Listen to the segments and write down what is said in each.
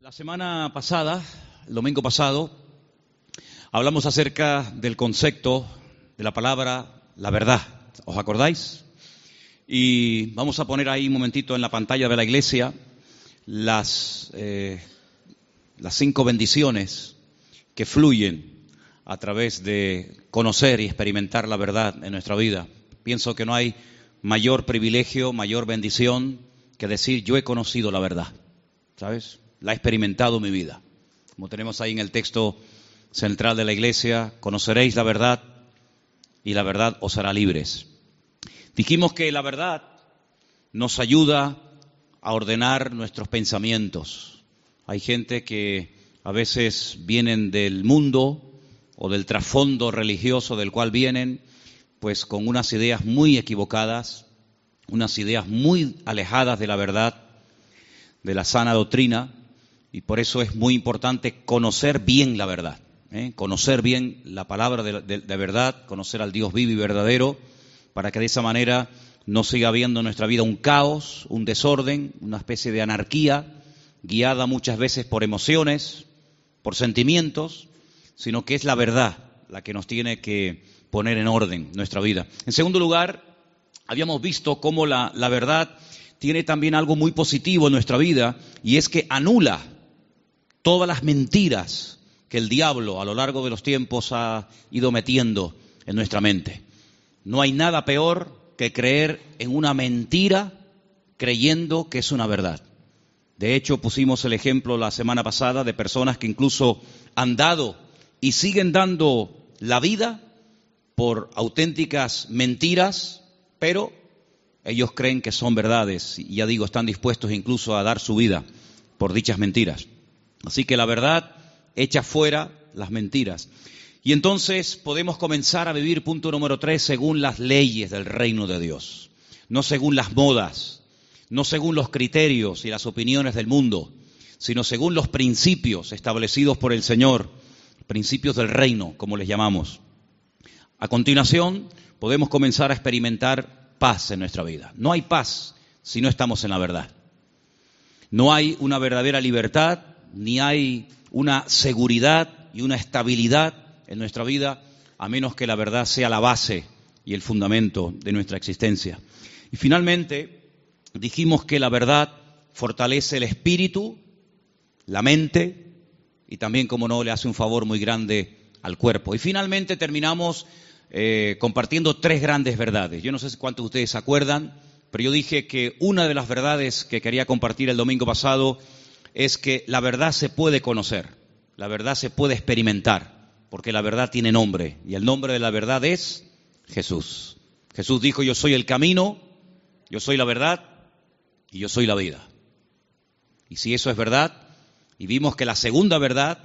La semana pasada, el domingo pasado, hablamos acerca del concepto de la palabra la verdad. ¿Os acordáis? Y vamos a poner ahí un momentito en la pantalla de la iglesia las, eh, las cinco bendiciones que fluyen a través de conocer y experimentar la verdad en nuestra vida. Pienso que no hay mayor privilegio, mayor bendición que decir yo he conocido la verdad, ¿sabes? La he experimentado en mi vida. Como tenemos ahí en el texto central de la iglesia, conoceréis la verdad y la verdad os hará libres. Dijimos que la verdad nos ayuda a ordenar nuestros pensamientos. Hay gente que a veces vienen del mundo o del trasfondo religioso del cual vienen, pues con unas ideas muy equivocadas, unas ideas muy alejadas de la verdad, de la sana doctrina, y por eso es muy importante conocer bien la verdad, ¿eh? conocer bien la palabra de, de verdad, conocer al Dios vivo y verdadero, para que de esa manera no siga habiendo en nuestra vida un caos, un desorden, una especie de anarquía, guiada muchas veces por emociones, por sentimientos, sino que es la verdad la que nos tiene que poner en orden nuestra vida. En segundo lugar, habíamos visto cómo la, verdad tiene también algo muy positivo en nuestra vida y es que anula todas las mentiras que el diablo a lo largo de los tiempos ha ido metiendo en nuestra mente. No hay nada peor que creer en una mentira creyendo que es una verdad. De hecho, pusimos el ejemplo la semana pasada de personas que incluso han dado y siguen dando la vida por auténticas mentiras, pero ellos creen que son verdades y ya digo, están dispuestos incluso a dar su vida por dichas mentiras. Así que la verdad echa fuera las mentiras. Y entonces podemos comenzar a vivir, punto número tres, según las leyes del reino de Dios, no según las modas, no según los criterios y las opiniones del mundo, sino según los principios establecidos por el Señor, principios del reino, como les llamamos. A continuación, podemos comenzar a experimentar paz en nuestra vida. No hay paz si no estamos en la verdad. No hay una verdadera libertad, ni hay una seguridad y una estabilidad en nuestra vida a menos que la verdad sea la base y el fundamento de nuestra existencia. Y finalmente, dijimos que la verdad fortalece el espíritu, la mente y también, como no, le hace un favor muy grande al cuerpo. Y finalmente terminamos eh, compartiendo tres grandes verdades. Yo no sé cuántos de ustedes se acuerdan, pero yo dije que una de las verdades que quería compartir el domingo pasado es que la verdad se puede conocer, la verdad se puede experimentar porque la verdad tiene nombre y el nombre de la verdad es Jesús. Jesús dijo, yo soy el camino, yo soy la verdad y yo soy la vida. Y si eso es verdad, y vimos que la segunda verdad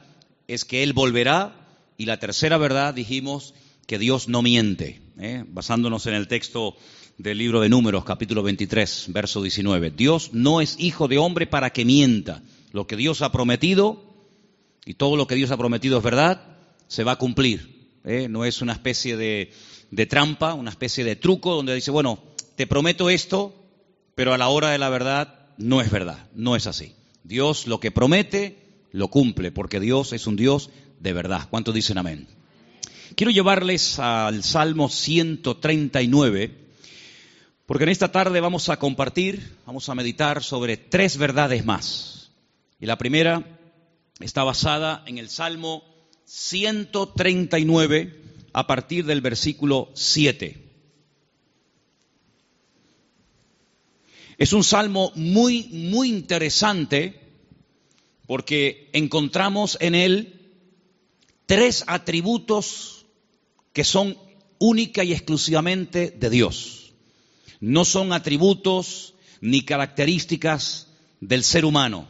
es que Él volverá, y la tercera verdad dijimos que Dios no miente, ¿eh? basándonos en el texto del libro de Números, capítulo 23, verso 19. Dios no es hijo de hombre para que mienta. Lo que Dios ha prometido, y todo lo que Dios ha prometido es verdad, se va a cumplir. ¿eh? No es una especie de, de trampa, una especie de truco donde dice, bueno, te prometo esto, pero a la hora de la verdad no es verdad, no es así. Dios lo que promete, lo cumple, porque Dios es un Dios de verdad. ¿Cuántos dicen amén? Quiero llevarles al Salmo 139, porque en esta tarde vamos a compartir, vamos a meditar sobre tres verdades más. Y la primera está basada en el Salmo 139 a partir del versículo 7. Es un salmo muy, muy interesante porque encontramos en él tres atributos que son única y exclusivamente de Dios. No son atributos ni características del ser humano.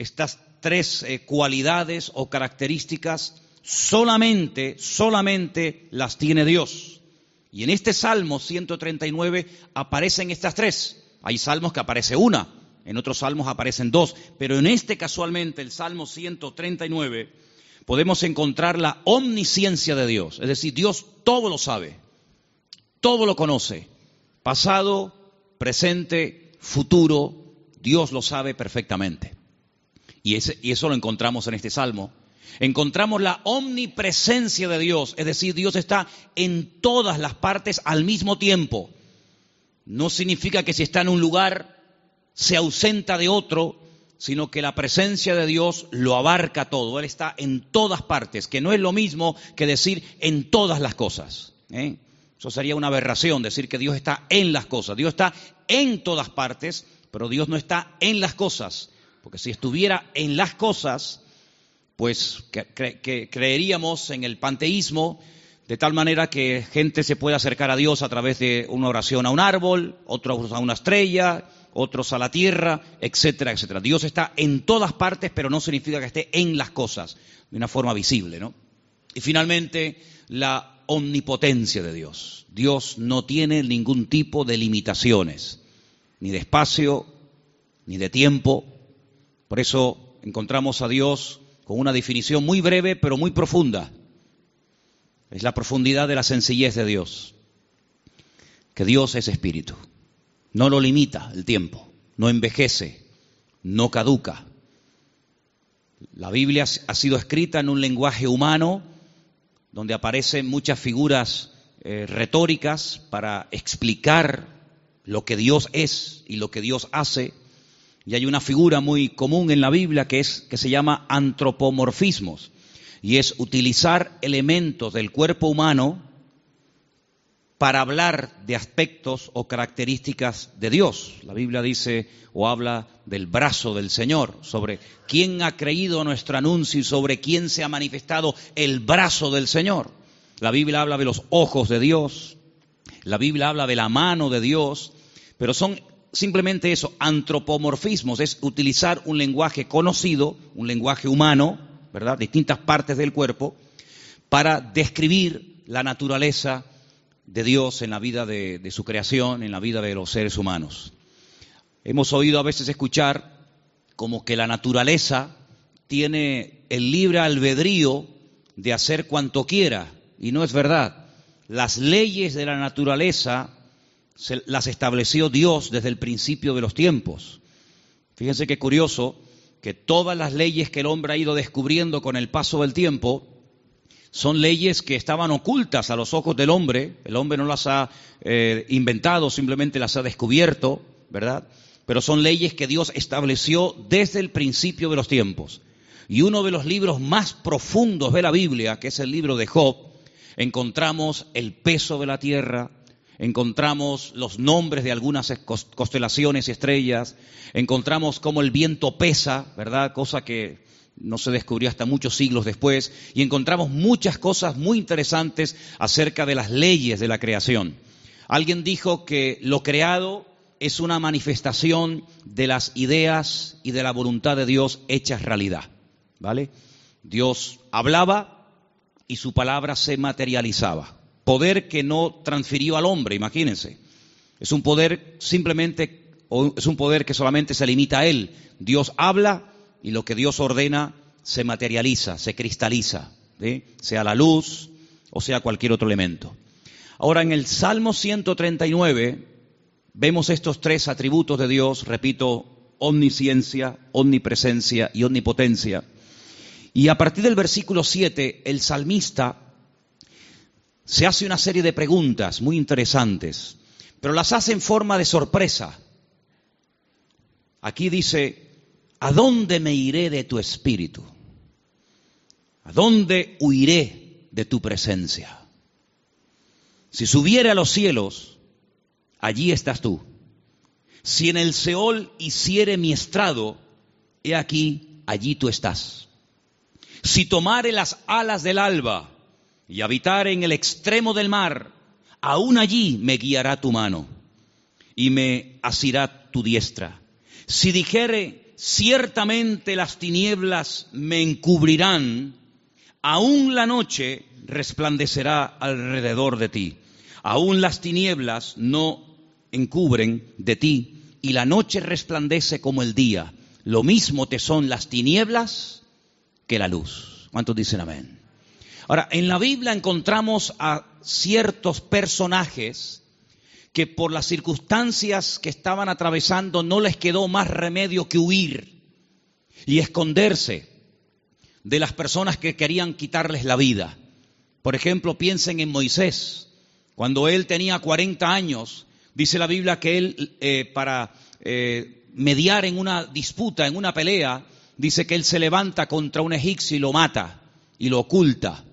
Estas tres eh, cualidades o características solamente, solamente las tiene Dios. Y en este Salmo 139 aparecen estas tres. Hay salmos que aparece una, en otros salmos aparecen dos, pero en este casualmente, el Salmo 139, podemos encontrar la omnisciencia de Dios. Es decir, Dios todo lo sabe, todo lo conoce, pasado, presente, futuro, Dios lo sabe perfectamente. Y, y eso lo encontramos en este salmo. Encontramos la omnipresencia de Dios, es decir, Dios está en todas las partes al mismo tiempo. No significa que si está en un lugar se ausenta de otro, sino que la presencia de Dios lo abarca todo. Él está en todas partes, que no es lo mismo que decir en todas las cosas. ¿eh? Eso sería una aberración, decir que Dios está en las cosas. Dios está en todas partes, pero Dios no está en las cosas. Porque si estuviera en las cosas, pues que, creeríamos en el panteísmo, de tal manera que gente se puede acercar a Dios a través de una oración a un árbol, otros a una estrella, otros a la tierra, etcétera, etcétera. Dios está en todas partes, pero no significa que esté en las cosas, de una forma visible, ¿no? Y finalmente, la omnipotencia de Dios. Dios no tiene ningún tipo de limitaciones, ni de espacio, ni de tiempo. Por eso encontramos a Dios con una definición muy breve, pero muy profunda. Es la profundidad de la sencillez de Dios. Que Dios es espíritu. No lo limita el tiempo, no envejece, no caduca. La Biblia ha sido escrita en un lenguaje humano donde aparecen muchas figuras eh, retóricas para explicar lo que Dios es y lo que Dios hace. Y hay una figura muy común en la Biblia que es que se llama antropomorfismos y es utilizar elementos del cuerpo humano para hablar de aspectos o características de Dios. La Biblia dice o habla del brazo del Señor, sobre quién ha creído nuestro anuncio y sobre quién se ha manifestado el brazo del Señor. La Biblia habla de los ojos de Dios, la Biblia habla de la mano de Dios, pero son simplemente eso, antropomorfismos, es utilizar un lenguaje conocido, un lenguaje humano, ¿verdad? Distintas partes del cuerpo, para describir la naturaleza de Dios en la vida de, su creación, en la vida de los seres humanos. Hemos oído a veces escuchar como que la naturaleza tiene el libre albedrío de hacer cuanto quiera, y no es verdad. Las leyes de la naturaleza las estableció Dios desde el principio de los tiempos. Fíjense qué curioso que todas las leyes que el hombre ha ido descubriendo con el paso del tiempo son leyes que estaban ocultas a los ojos del hombre, el hombre no las ha eh, inventado, simplemente las ha descubierto, ¿verdad? Pero son leyes que Dios estableció desde el principio de los tiempos. Y uno de los libros más profundos de la Biblia, que es el libro de Job, encontramos el peso de la tierra, encontramos los nombres de algunas constelaciones y estrellas, encontramos cómo el viento pesa, ¿verdad? Cosa que no se descubrió hasta muchos siglos después, y encontramos muchas cosas muy interesantes acerca de las leyes de la creación. Alguien dijo que lo creado es una manifestación de las ideas y de la voluntad de Dios hechas realidad. ¿Vale? Dios hablaba y su palabra se materializaba. Poder que no transfirió al hombre, imagínense. Es un poder simplemente, es un poder que solamente se limita a él. Dios habla y lo que Dios ordena se materializa, se cristaliza, sea la luz o sea cualquier otro elemento. Ahora en el Salmo 139 vemos estos tres atributos de Dios, repito, omnisciencia, omnipresencia y omnipotencia. Y a partir del versículo 7, el salmista se hace una serie de preguntas muy interesantes, pero las hace en forma de sorpresa. Aquí dice, ¿A dónde me iré de tu espíritu? ¿A dónde huiré de tu presencia? Si subiere a los cielos, allí estás tú. Si en el Seol hiciere mi estrado, he aquí, allí tú estás. Si tomare las alas del alba y habitare en el extremo del mar, aún allí me guiará tu mano y me asirá tu diestra. Si dijere, ciertamente las tinieblas me encubrirán, aún la noche resplandecerá alrededor de ti. Aún las tinieblas no encubren de ti y la noche resplandece como el día. Lo mismo te son las tinieblas que la luz. ¿Cuántos dicen amén? Ahora, en la Biblia encontramos a ciertos personajes que por las circunstancias que estaban atravesando no les quedó más remedio que huir y esconderse de las personas que querían quitarles la vida. Por ejemplo, piensen en Moisés. Cuando él tenía 40 años, dice la Biblia que él, eh, para eh, mediar en una disputa, en una pelea, dice que él se levanta contra un egipcio y lo mata y lo oculta.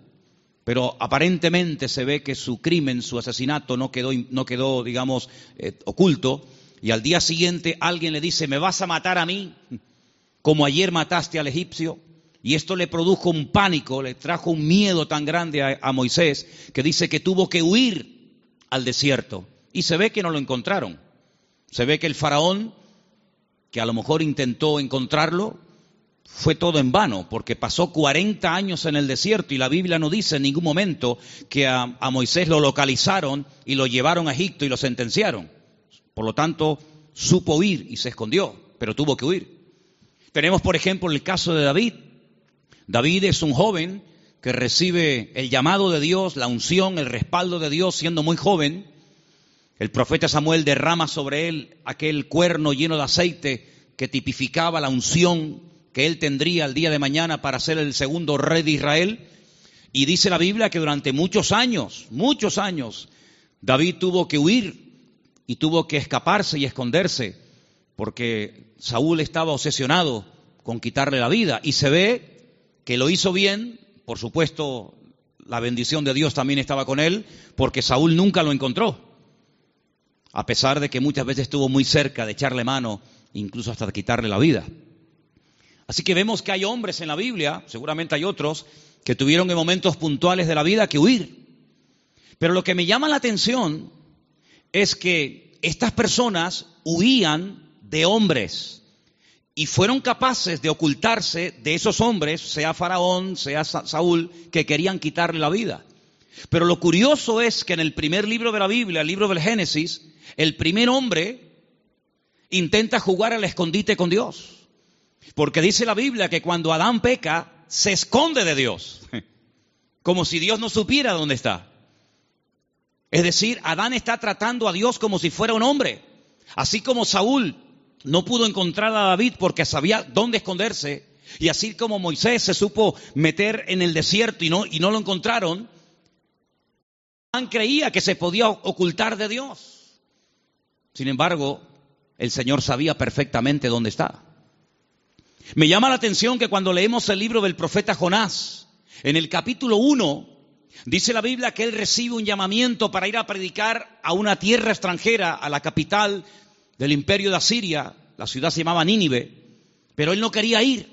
Pero aparentemente se ve que su crimen, su asesinato no quedó, no quedó digamos, eh, oculto. Y al día siguiente alguien le dice, ¿me vas a matar a mí? Como ayer mataste al egipcio. Y esto le produjo un pánico, le trajo un miedo tan grande a, a Moisés que dice que tuvo que huir al desierto. Y se ve que no lo encontraron. Se ve que el faraón, que a lo mejor intentó encontrarlo, fue todo en vano, porque pasó 40 años en el desierto y la Biblia no dice en ningún momento que a, Moisés lo localizaron y lo llevaron a Egipto y lo sentenciaron. Por lo tanto, supo huir y se escondió, pero tuvo que huir. Tenemos, por ejemplo, el caso de David. David es un joven que recibe el llamado de Dios, la unción, el respaldo de Dios siendo muy joven. El profeta Samuel derrama sobre él aquel cuerno lleno de aceite que tipificaba la unción que él tendría el día de mañana para ser el segundo rey de Israel. Y dice la Biblia que durante muchos años, muchos años, David tuvo que huir y tuvo que escaparse y esconderse, porque Saúl estaba obsesionado con quitarle la vida. Y se ve que lo hizo bien, por supuesto, la bendición de Dios también estaba con él, porque Saúl nunca lo encontró, a pesar de que muchas veces estuvo muy cerca de echarle mano, incluso hasta de quitarle la vida. Así que vemos que hay hombres en la Biblia, seguramente hay otros, que tuvieron en momentos puntuales de la vida que huir. Pero lo que me llama la atención es que estas personas huían de hombres y fueron capaces de ocultarse de esos hombres, sea Faraón, sea Saúl, que querían quitarle la vida. Pero lo curioso es que en el primer libro de la Biblia, el libro del Génesis, el primer hombre intenta jugar al escondite con Dios. Porque dice la Biblia que cuando Adán peca, se esconde de Dios. Como si Dios no supiera dónde está. Es decir, Adán está tratando a Dios como si fuera un hombre. Así como Saúl no pudo encontrar a David porque sabía dónde esconderse, y así como Moisés se supo meter en el desierto y no, y no lo encontraron, Adán creía que se podía ocultar de Dios. Sin embargo, el Señor sabía perfectamente dónde está. Me llama la atención que cuando leemos el libro del profeta Jonás, en el capítulo 1, dice la Biblia que él recibe un llamamiento para ir a predicar a una tierra extranjera, a la capital del imperio de Asiria, la ciudad se llamaba Nínive, pero él no quería ir,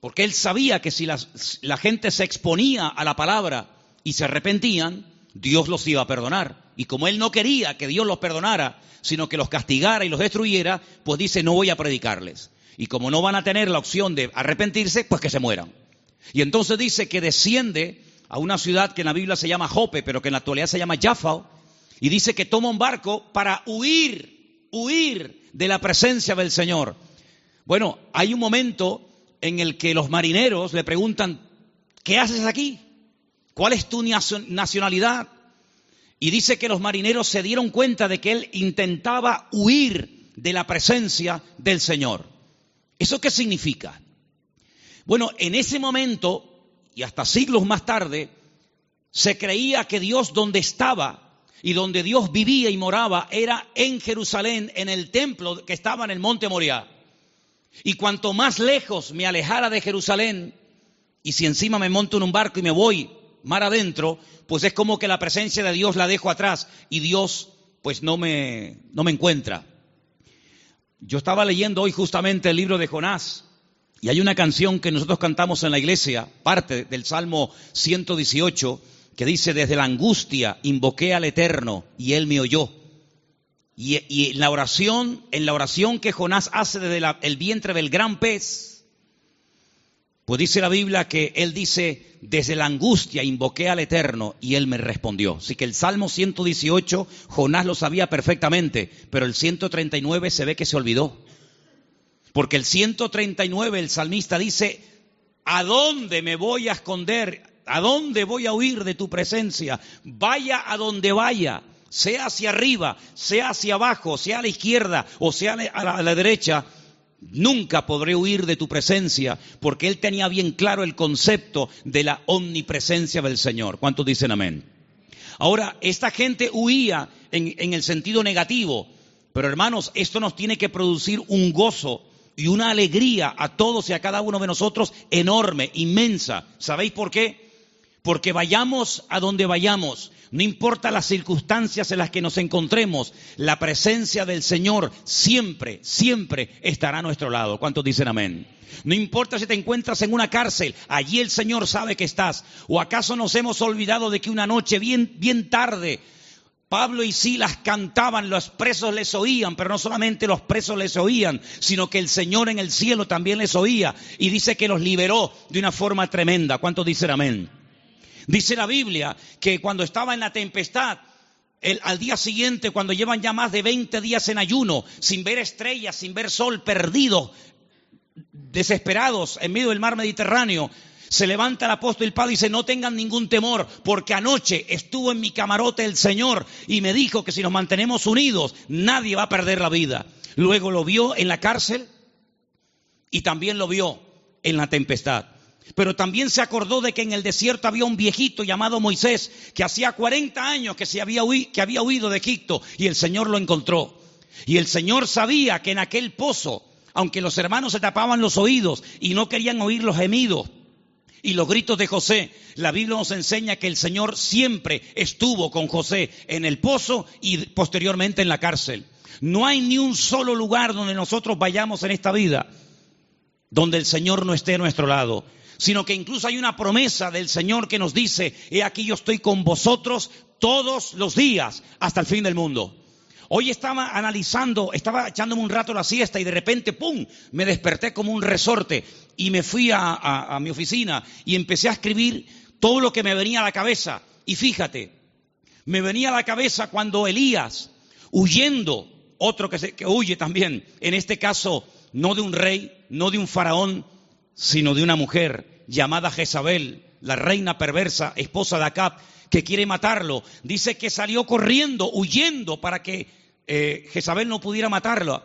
porque él sabía que si la, la gente se exponía a la palabra y se arrepentían, Dios los iba a perdonar. Y como él no quería que Dios los perdonara, sino que los castigara y los destruyera, pues dice, no voy a predicarles. Y como no van a tener la opción de arrepentirse, pues que se mueran. Y entonces dice que desciende a una ciudad que en la Biblia se llama Jope, pero que en la actualidad se llama Jaffa, y dice que toma un barco para huir, huir de la presencia del Señor. Bueno, hay un momento en el que los marineros le preguntan, ¿qué haces aquí? ¿Cuál es tu nacionalidad? Y dice que los marineros se dieron cuenta de que él intentaba huir de la presencia del Señor. ¿Eso qué significa? Bueno, en ese momento, y hasta siglos más tarde, se creía que Dios donde estaba y donde Dios vivía y moraba era en Jerusalén, en el templo que estaba en el monte Moriah. Y cuanto más lejos me alejara de Jerusalén, y si encima me monto en un barco y me voy mar adentro, pues es como que la presencia de Dios la dejo atrás y Dios pues no me, no me encuentra. Yo estaba leyendo hoy justamente el libro de Jonás y hay una canción que nosotros cantamos en la iglesia, parte del Salmo 118, que dice, desde la angustia invoqué al Eterno y Él me oyó. Y, en la oración, en la oración que Jonás hace desde el vientre del gran pez, pues dice la Biblia que él dice, desde la angustia invoqué al Eterno y él me respondió. Así que el Salmo 118, Jonás lo sabía perfectamente, pero el 139 se ve que se olvidó. Porque el 139, el salmista dice, ¿a dónde me voy a esconder? ¿A dónde voy a huir de tu presencia? Vaya a donde vaya. sea hacia arriba, sea hacia abajo, sea a la izquierda o sea a la, derecha, nunca podré huir de tu presencia, porque él tenía bien claro el concepto de la omnipresencia del Señor. ¿Cuántos dicen amén? Ahora, esta gente huía en, en el sentido negativo, pero hermanos, esto nos tiene que producir un gozo y una alegría a todos y a cada uno de nosotros enorme, inmensa. ¿Sabéis por qué? Porque vayamos a donde vayamos, no importa las circunstancias en las que nos encontremos, la presencia del Señor siempre, siempre estará a nuestro lado. ¿Cuántos dicen amén? No importa si te encuentras en una cárcel, allí el Señor sabe que estás. ¿O acaso nos hemos olvidado de que una noche bien, bien tarde Pablo y Silas cantaban, los presos les oían, pero no solamente los presos les oían, sino que el Señor en el cielo también les oía y dice que los liberó de una forma tremenda. ¿Cuántos dicen amén? Dice la Biblia que cuando estaba en la tempestad, al día siguiente, cuando llevan ya más de 20 días en ayuno, sin ver estrellas, sin ver sol, perdidos, desesperados en medio del mar Mediterráneo, se levanta el apóstol Pablo y dice, no tengan ningún temor, porque anoche estuvo en mi camarote el Señor y me dijo que si nos mantenemos unidos, nadie va a perder la vida. Luego lo vio en la cárcel y también lo vio en la tempestad. Pero también se acordó de que en el desierto había un viejito llamado Moisés, que hacía 40 años que, se había, que había huido de Egipto y el Señor lo encontró. Y el Señor sabía que en aquel pozo, aunque los hermanos se tapaban los oídos y no querían oír los gemidos y los gritos de José, la Biblia nos enseña que el Señor siempre estuvo con José en el pozo y posteriormente en la cárcel. No hay ni un solo lugar donde nosotros vayamos en esta vida donde el Señor no esté a nuestro lado sino que incluso hay una promesa del Señor que nos dice, he aquí yo estoy con vosotros todos los días hasta el fin del mundo. Hoy estaba analizando, estaba echándome un rato la siesta y de repente, ¡pum!, me desperté como un resorte y me fui a, mi oficina y empecé a escribir todo lo que me venía a la cabeza. Y fíjate, me venía a la cabeza cuando Elías, huyendo, otro que, se, que huye también, en este caso no de un rey, no de un faraón, sino de una mujer llamada Jezabel, la reina perversa, esposa de Acab, que quiere matarlo. Dice que salió corriendo, huyendo para que eh, Jezabel no pudiera matarlo.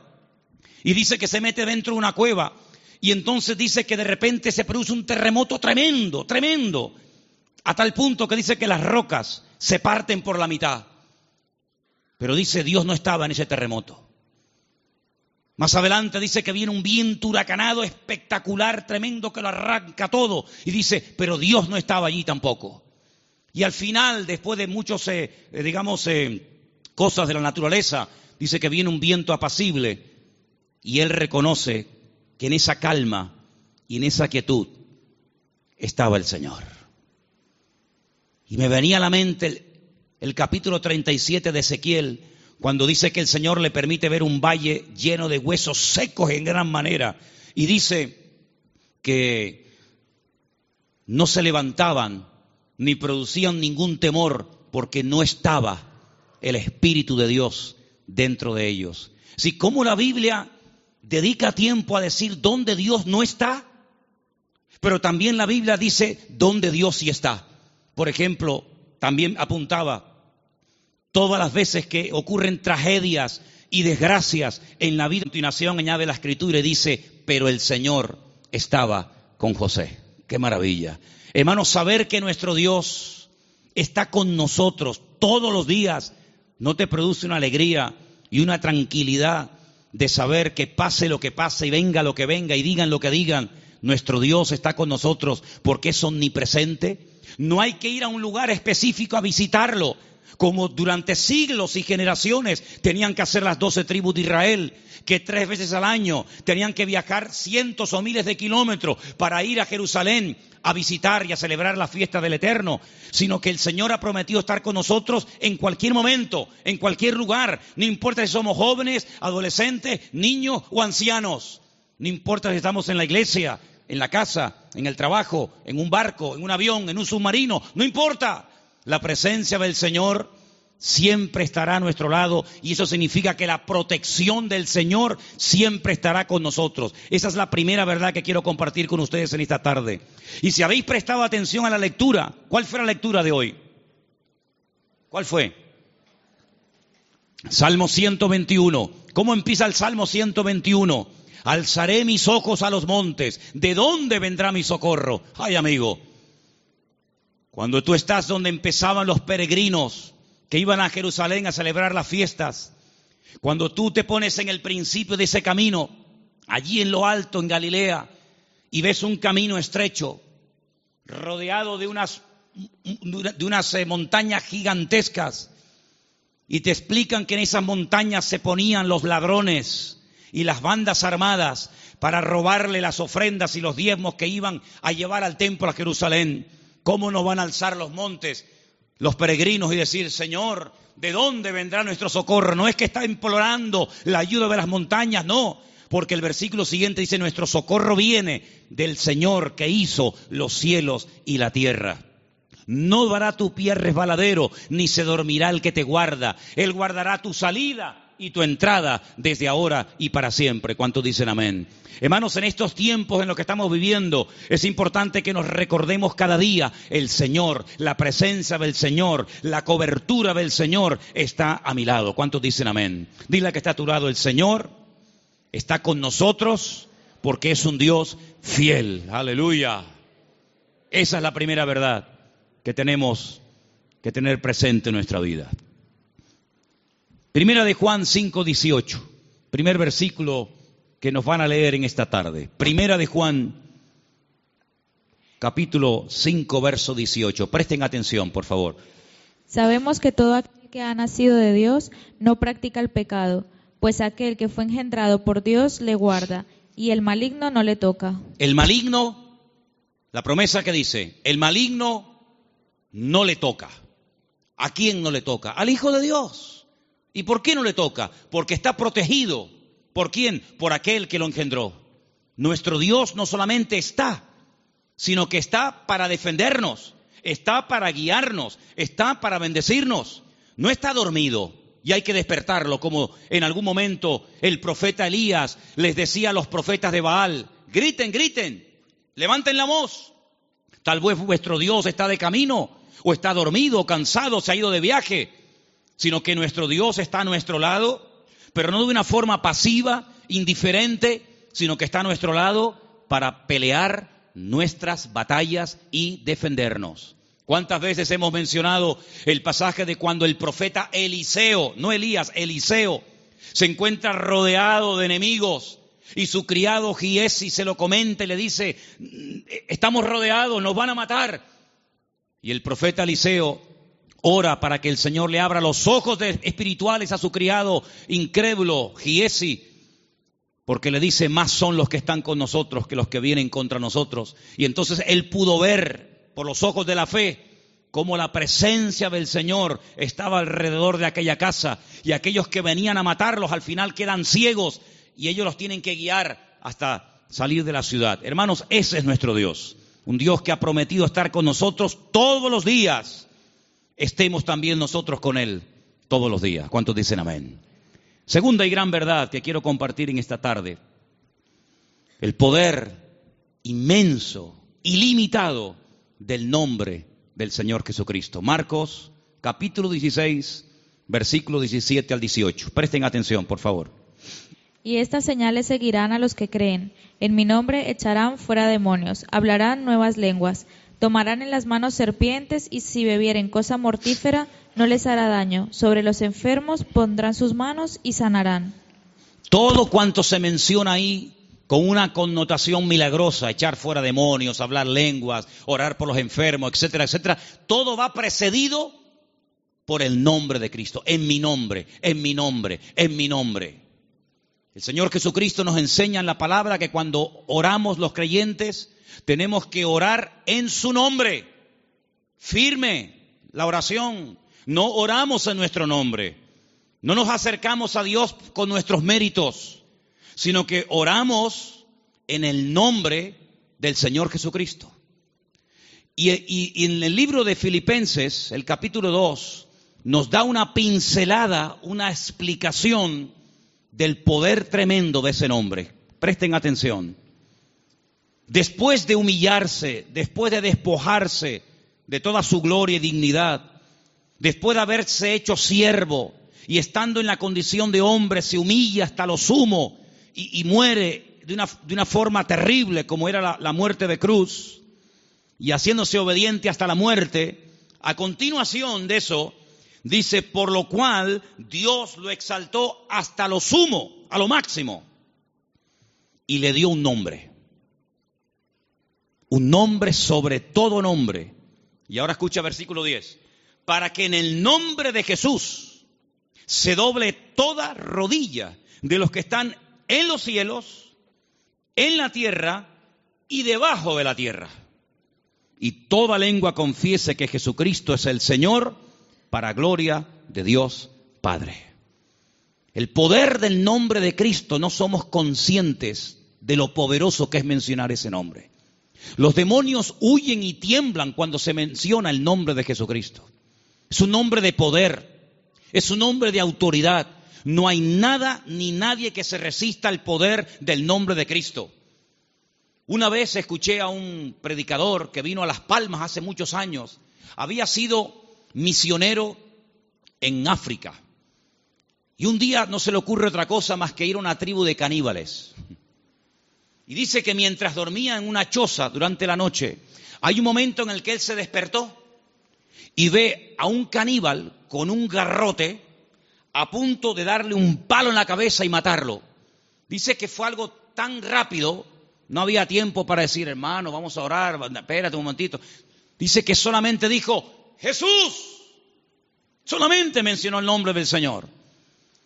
Y dice que se mete dentro de una cueva. Y entonces dice que de repente se produce un terremoto tremendo, tremendo. A tal punto que dice que las rocas se parten por la mitad. Pero dice Dios no estaba en ese terremoto. Más adelante dice que viene un viento huracanado espectacular, tremendo, que lo arranca todo. Y dice, pero Dios no estaba allí tampoco. Y al final, después de muchos, eh, eh, digamos, eh, cosas de la naturaleza, dice que viene un viento apacible. Y él reconoce que en esa calma y en esa quietud estaba el Señor. Y me venía a la mente el, el capítulo 37 de Ezequiel, cuando dice que el Señor le permite ver un valle lleno de huesos secos en gran manera. Y dice que no se levantaban ni producían ningún temor porque no estaba el Espíritu de Dios dentro de ellos. Si como la Biblia dedica tiempo a decir dónde Dios no está, pero también la Biblia dice dónde Dios sí está. Por ejemplo, también apuntaba todas las veces que ocurren tragedias y desgracias en la vida. A continuación añade la escritura y dice, pero el Señor estaba con José. Qué maravilla. Hermanos, saber que nuestro Dios está con nosotros todos los días no te produce una alegría y una tranquilidad de saber que pase lo que pase y venga lo que venga y digan lo que digan, nuestro Dios está con nosotros porque es omnipresente. No hay que ir a un lugar específico a visitarlo como durante siglos y generaciones tenían que hacer las doce tribus de Israel, que tres veces al año tenían que viajar cientos o miles de kilómetros para ir a Jerusalén a visitar y a celebrar la fiesta del Eterno, sino que el Señor ha prometido estar con nosotros en cualquier momento, en cualquier lugar, no importa si somos jóvenes, adolescentes, niños o ancianos, no importa si estamos en la iglesia, en la casa, en el trabajo, en un barco, en un avión, en un submarino, no importa. La presencia del Señor siempre estará a nuestro lado y eso significa que la protección del Señor siempre estará con nosotros. Esa es la primera verdad que quiero compartir con ustedes en esta tarde. Y si habéis prestado atención a la lectura, ¿cuál fue la lectura de hoy? ¿Cuál fue? Salmo 121. ¿Cómo empieza el Salmo 121? Alzaré mis ojos a los montes. ¿De dónde vendrá mi socorro? Ay, amigo. Cuando tú estás donde empezaban los peregrinos que iban a Jerusalén a celebrar las fiestas, cuando tú te pones en el principio de ese camino, allí en lo alto, en Galilea, y ves un camino estrecho, rodeado de unas, de unas eh, montañas gigantescas, y te explican que en esas montañas se ponían los ladrones y las bandas armadas para robarle las ofrendas y los diezmos que iban a llevar al templo a Jerusalén. ¿Cómo nos van a alzar los montes los peregrinos y decir, Señor, ¿de dónde vendrá nuestro socorro? No es que está implorando la ayuda de las montañas, no, porque el versículo siguiente dice, nuestro socorro viene del Señor que hizo los cielos y la tierra. No dará tu pie resbaladero, ni se dormirá el que te guarda. Él guardará tu salida y tu entrada desde ahora y para siempre. ¿Cuántos dicen amén? Hermanos, en estos tiempos en los que estamos viviendo, es importante que nos recordemos cada día el Señor, la presencia del Señor, la cobertura del Señor está a mi lado. ¿Cuántos dicen amén? Dile que está a tu lado el Señor, está con nosotros porque es un Dios fiel. Aleluya. Esa es la primera verdad que tenemos que tener presente en nuestra vida. Primera de Juan 5, 18, primer versículo que nos van a leer en esta tarde. Primera de Juan, capítulo 5, verso 18. Presten atención, por favor. Sabemos que todo aquel que ha nacido de Dios no practica el pecado, pues aquel que fue engendrado por Dios le guarda, y el maligno no le toca. El maligno, la promesa que dice, el maligno no le toca. ¿A quién no le toca? Al Hijo de Dios. ¿Y por qué no le toca? Porque está protegido. ¿Por quién? Por aquel que lo engendró. Nuestro Dios no solamente está, sino que está para defendernos, está para guiarnos, está para bendecirnos. No está dormido y hay que despertarlo, como en algún momento el profeta Elías les decía a los profetas de Baal, griten, griten, levanten la voz. Tal vez vuestro Dios está de camino o está dormido, cansado, se ha ido de viaje, sino que nuestro Dios está a nuestro lado, pero no de una forma pasiva, indiferente, sino que está a nuestro lado para pelear nuestras batallas y defendernos. ¿Cuántas veces hemos mencionado el pasaje de cuando el profeta Eliseo, no Elías, Eliseo, se encuentra rodeado de enemigos y su criado Giesi se lo comenta y le dice, estamos rodeados, nos van a matar. Y el profeta Eliseo ora para que el Señor le abra los ojos espirituales a su criado incrédulo, Giesi, porque le dice, más son los que están con nosotros que los que vienen contra nosotros. Y entonces él pudo ver por los ojos de la fe cómo la presencia del Señor estaba alrededor de aquella casa y aquellos que venían a matarlos al final quedan ciegos y ellos los tienen que guiar hasta salir de la ciudad. Hermanos, ese es nuestro Dios un Dios que ha prometido estar con nosotros todos los días, estemos también nosotros con Él todos los días. ¿Cuántos dicen amén? Segunda y gran verdad que quiero compartir en esta tarde, el poder inmenso, ilimitado del nombre del Señor Jesucristo. Marcos capítulo 16, versículo 17 al 18. Presten atención, por favor. Y estas señales seguirán a los que creen. En mi nombre echarán fuera demonios, hablarán nuevas lenguas, tomarán en las manos serpientes y si bebieren cosa mortífera no les hará daño. Sobre los enfermos pondrán sus manos y sanarán. Todo cuanto se menciona ahí con una connotación milagrosa, echar fuera demonios, hablar lenguas, orar por los enfermos, etcétera, etcétera, todo va precedido por el nombre de Cristo, en mi nombre, en mi nombre, en mi nombre. El Señor Jesucristo nos enseña en la palabra que cuando oramos los creyentes tenemos que orar en su nombre. Firme la oración. No oramos en nuestro nombre. No nos acercamos a Dios con nuestros méritos, sino que oramos en el nombre del Señor Jesucristo. Y, en el libro de Filipenses, el capítulo 2, nos da una pincelada, una explicación del poder tremendo de ese nombre. Presten atención. Después de humillarse, después de despojarse de toda su gloria y dignidad, después de haberse hecho siervo y estando en la condición de hombre se humilla hasta lo sumo y, muere de una, de una, forma terrible como era la, la muerte de cruz y haciéndose obediente hasta la muerte, a continuación de eso, dice, por lo cual Dios lo exaltó hasta lo sumo, a lo máximo, y le dio un nombre. Un nombre sobre todo nombre. Y ahora escucha versículo 10. Para que en el nombre de Jesús se doble toda rodilla de los que están en los cielos, en la tierra y debajo de la tierra. Y toda lengua confiese que Jesucristo es el Señor para gloria de Dios Padre. El poder del nombre de Cristo no somos conscientes de lo poderoso que es mencionar ese nombre. Los demonios huyen y tiemblan cuando se menciona el nombre de Jesucristo. Es un nombre de poder, es un nombre de autoridad. No hay nada ni nadie que se resista al poder del nombre de Cristo. Una vez escuché a un predicador que vino a Las Palmas hace muchos años. Había sido misionero en África. Y un día no se le ocurre otra cosa más que ir a una tribu de caníbales. Y dice que mientras dormía en una choza durante la noche, hay un momento en el que él se despertó y ve a un caníbal con un garrote a punto de darle un palo en la cabeza y matarlo. Dice que fue algo tan rápido, no había tiempo para decir, hermano, vamos a orar, espérate un momentito. Dice que solamente dijo, Jesús. Solamente mencionó el nombre del Señor.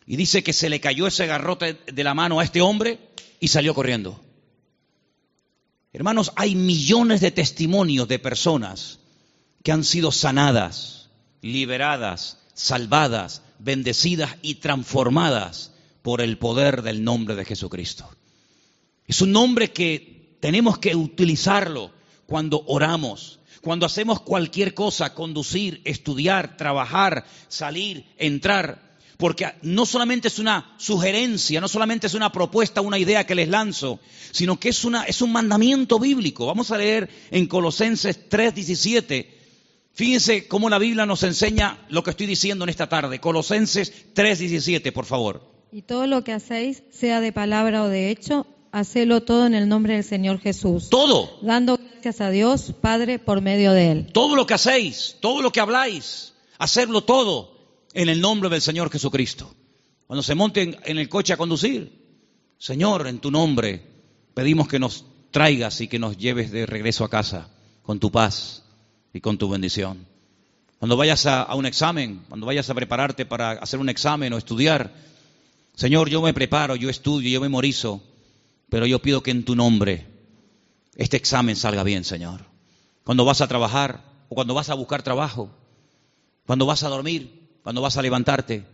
Y dice que se le cayó ese garrote de la mano a este hombre y salió corriendo. Hermanos, hay millones de testimonios de personas que han sido sanadas, liberadas, salvadas, bendecidas y transformadas por el poder del nombre de Jesucristo. Es un nombre que tenemos que utilizarlo cuando oramos, cuando hacemos cualquier cosa, conducir, estudiar, trabajar, salir, entrar porque no solamente es una sugerencia, no solamente es una propuesta, una idea que les lanzo, sino que es, una, es un mandamiento bíblico. Vamos a leer en Colosenses 3:17. Fíjense cómo la Biblia nos enseña lo que estoy diciendo en esta tarde. Colosenses 3:17, por favor. Y todo lo que hacéis, sea de palabra o de hecho, hacelo todo en el nombre del Señor Jesús. Todo. Dando gracias a Dios, Padre, por medio de Él. Todo lo que hacéis, todo lo que habláis, hacerlo todo en el nombre del Señor Jesucristo. Cuando se monten en el coche a conducir, Señor, en tu nombre pedimos que nos traigas y que nos lleves de regreso a casa con tu paz y con tu bendición. Cuando vayas a, un examen, cuando vayas a prepararte para hacer un examen o estudiar, Señor, yo me preparo, yo estudio, yo memorizo, pero yo pido que en tu nombre este examen salga bien, Señor. Cuando vas a trabajar o cuando vas a buscar trabajo, cuando vas a dormir, cuando vas a levantarte,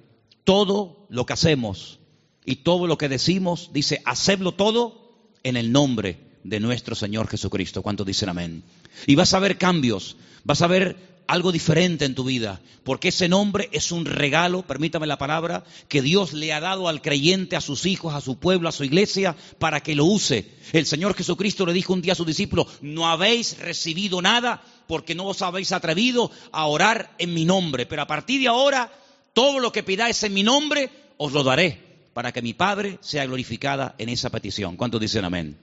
todo lo que hacemos y todo lo que decimos, dice, hacedlo todo en el nombre de nuestro Señor Jesucristo. ¿Cuántos dicen amén? Y vas a ver cambios, vas a ver algo diferente en tu vida, porque ese nombre es un regalo, permítame la palabra, que Dios le ha dado al creyente, a sus hijos, a su pueblo, a su iglesia, para que lo use. El Señor Jesucristo le dijo un día a sus discípulos, no habéis recibido nada porque no os habéis atrevido a orar en mi nombre, pero a partir de ahora, todo lo que pidáis en mi nombre, os lo daré, para que mi Padre sea glorificada en esa petición. ¿Cuántos dicen amén?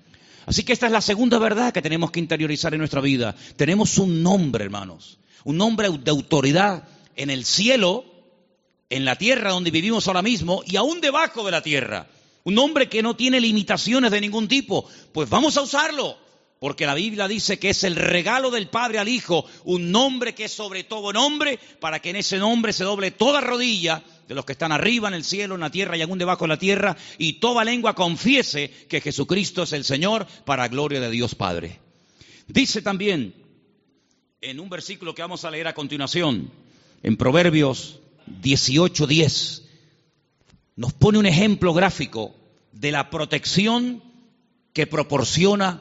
Así que esta es la segunda verdad que tenemos que interiorizar en nuestra vida. Tenemos un nombre, hermanos un nombre de autoridad en el cielo, en la tierra donde vivimos ahora mismo y aún debajo de la tierra. Un nombre que no tiene limitaciones de ningún tipo. Pues vamos a usarlo, porque la Biblia dice que es el regalo del Padre al Hijo, un nombre que es sobre todo nombre, para que en ese nombre se doble toda rodilla de los que están arriba en el cielo, en la tierra y aún debajo de la tierra, y toda lengua confiese que Jesucristo es el Señor para gloria de Dios Padre. Dice también en un versículo que vamos a leer a continuación, en Proverbios 18:10, nos pone un ejemplo gráfico de la protección que proporciona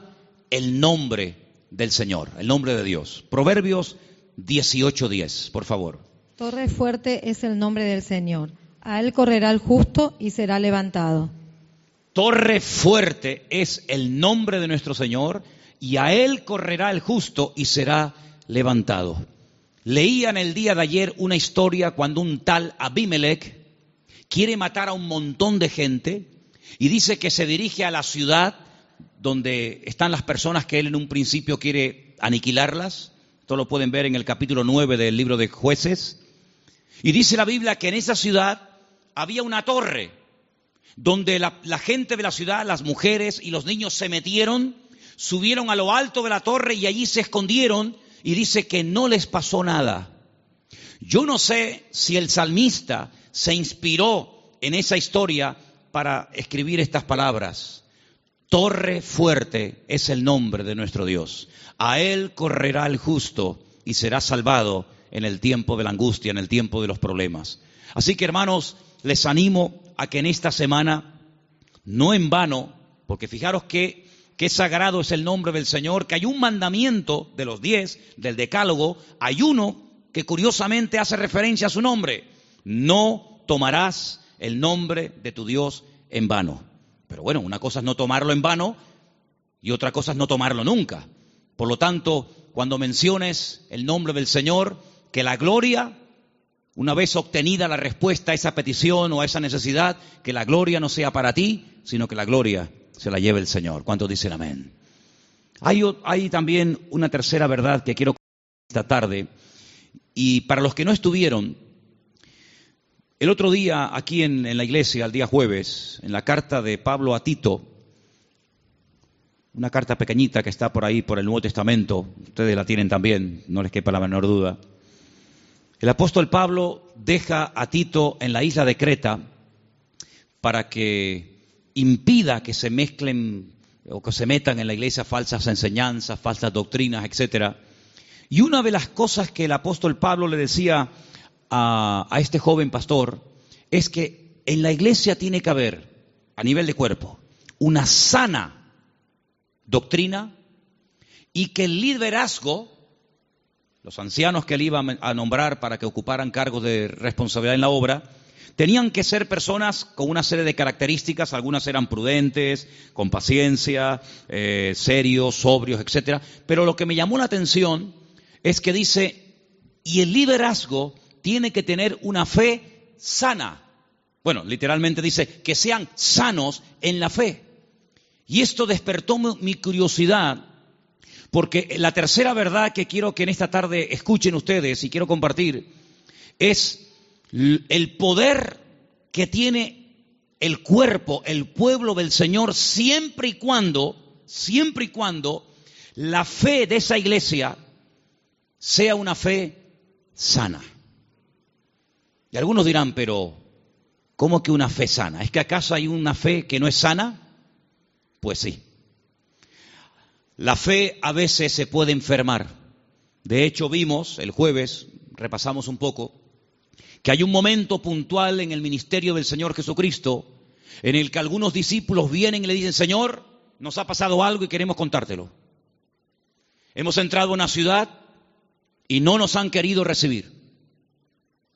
el nombre del Señor, el nombre de Dios. Proverbios 18:10, por favor. Torre fuerte es el nombre del Señor. A él correrá el justo y será levantado. Torre fuerte es el nombre de nuestro Señor y a él correrá el justo y será levantado. Leía en el día de ayer una historia cuando un tal Abimelech, quiere matar a un montón de gente y dice que se dirige a la ciudad donde están las personas que él en un principio quiere aniquilarlas. Esto lo pueden ver en el capítulo 9 del libro de jueces. Y dice la Biblia que en esa ciudad había una torre donde la, gente de la ciudad, las mujeres y los niños se metieron, subieron a lo alto de la torre y allí se escondieron y dice que no les pasó nada. Yo no sé si el salmista se inspiró en esa historia para escribir estas palabras. Torre fuerte es el nombre de nuestro Dios. A Él correrá el justo y será salvado en el tiempo de la angustia, en el tiempo de los problemas. Así que hermanos, les animo a que en esta semana, no en vano, porque fijaros que, que sagrado es el nombre del Señor, que hay un mandamiento de los diez, del decálogo, hay uno que curiosamente hace referencia a su nombre. No tomarás el nombre de tu Dios en vano. Pero bueno, una cosa es no tomarlo en vano y otra cosa es no tomarlo nunca. Por lo tanto, cuando menciones el nombre del Señor, que la gloria, una vez obtenida la respuesta a esa petición o a esa necesidad, que la gloria no sea para ti, sino que la gloria se la lleve el Señor. ¿Cuántos dicen amén? Hay, también una tercera verdad que quiero esta tarde, y para los que no estuvieron, el otro día aquí en, en, la iglesia, el día jueves, en la carta de Pablo a Tito, una carta pequeñita que está por ahí por el Nuevo Testamento, ustedes la tienen también, no les quepa la menor duda. El apóstol Pablo deja a Tito en la isla de Creta para que impida que se mezclen o que se metan en la iglesia falsas enseñanzas, falsas doctrinas, etcétera. Y una de las cosas que el apóstol Pablo le decía a, a este joven pastor es que en la iglesia tiene que haber, a nivel de cuerpo, una sana doctrina y que el liderazgo, los ancianos que él iba a nombrar para que ocuparan cargos de responsabilidad en la obra, tenían que ser personas con una serie de características, algunas eran prudentes, con paciencia, eh, serios, sobrios, etcétera. Pero lo que me llamó la atención es que dice, y el liderazgo tiene que tener una fe sana. Bueno, literalmente dice, que sean sanos en la fe. Y esto despertó mi curiosidad, porque la tercera verdad que quiero que en esta tarde escuchen ustedes y quiero compartir es el poder que tiene el cuerpo, el pueblo del Señor, siempre y cuando, siempre y cuando la fe de esa iglesia sea una fe sana. Y algunos dirán, pero ¿cómo que una fe sana? ¿Es que acaso hay una fe que no es sana? Pues sí. La fe a veces se puede enfermar. De hecho, vimos el jueves, repasamos un poco, que hay un momento puntual en el ministerio del Señor Jesucristo en el que algunos discípulos vienen y le dicen, Señor, nos ha pasado algo y queremos contártelo. Hemos entrado a una ciudad y no nos han querido recibir.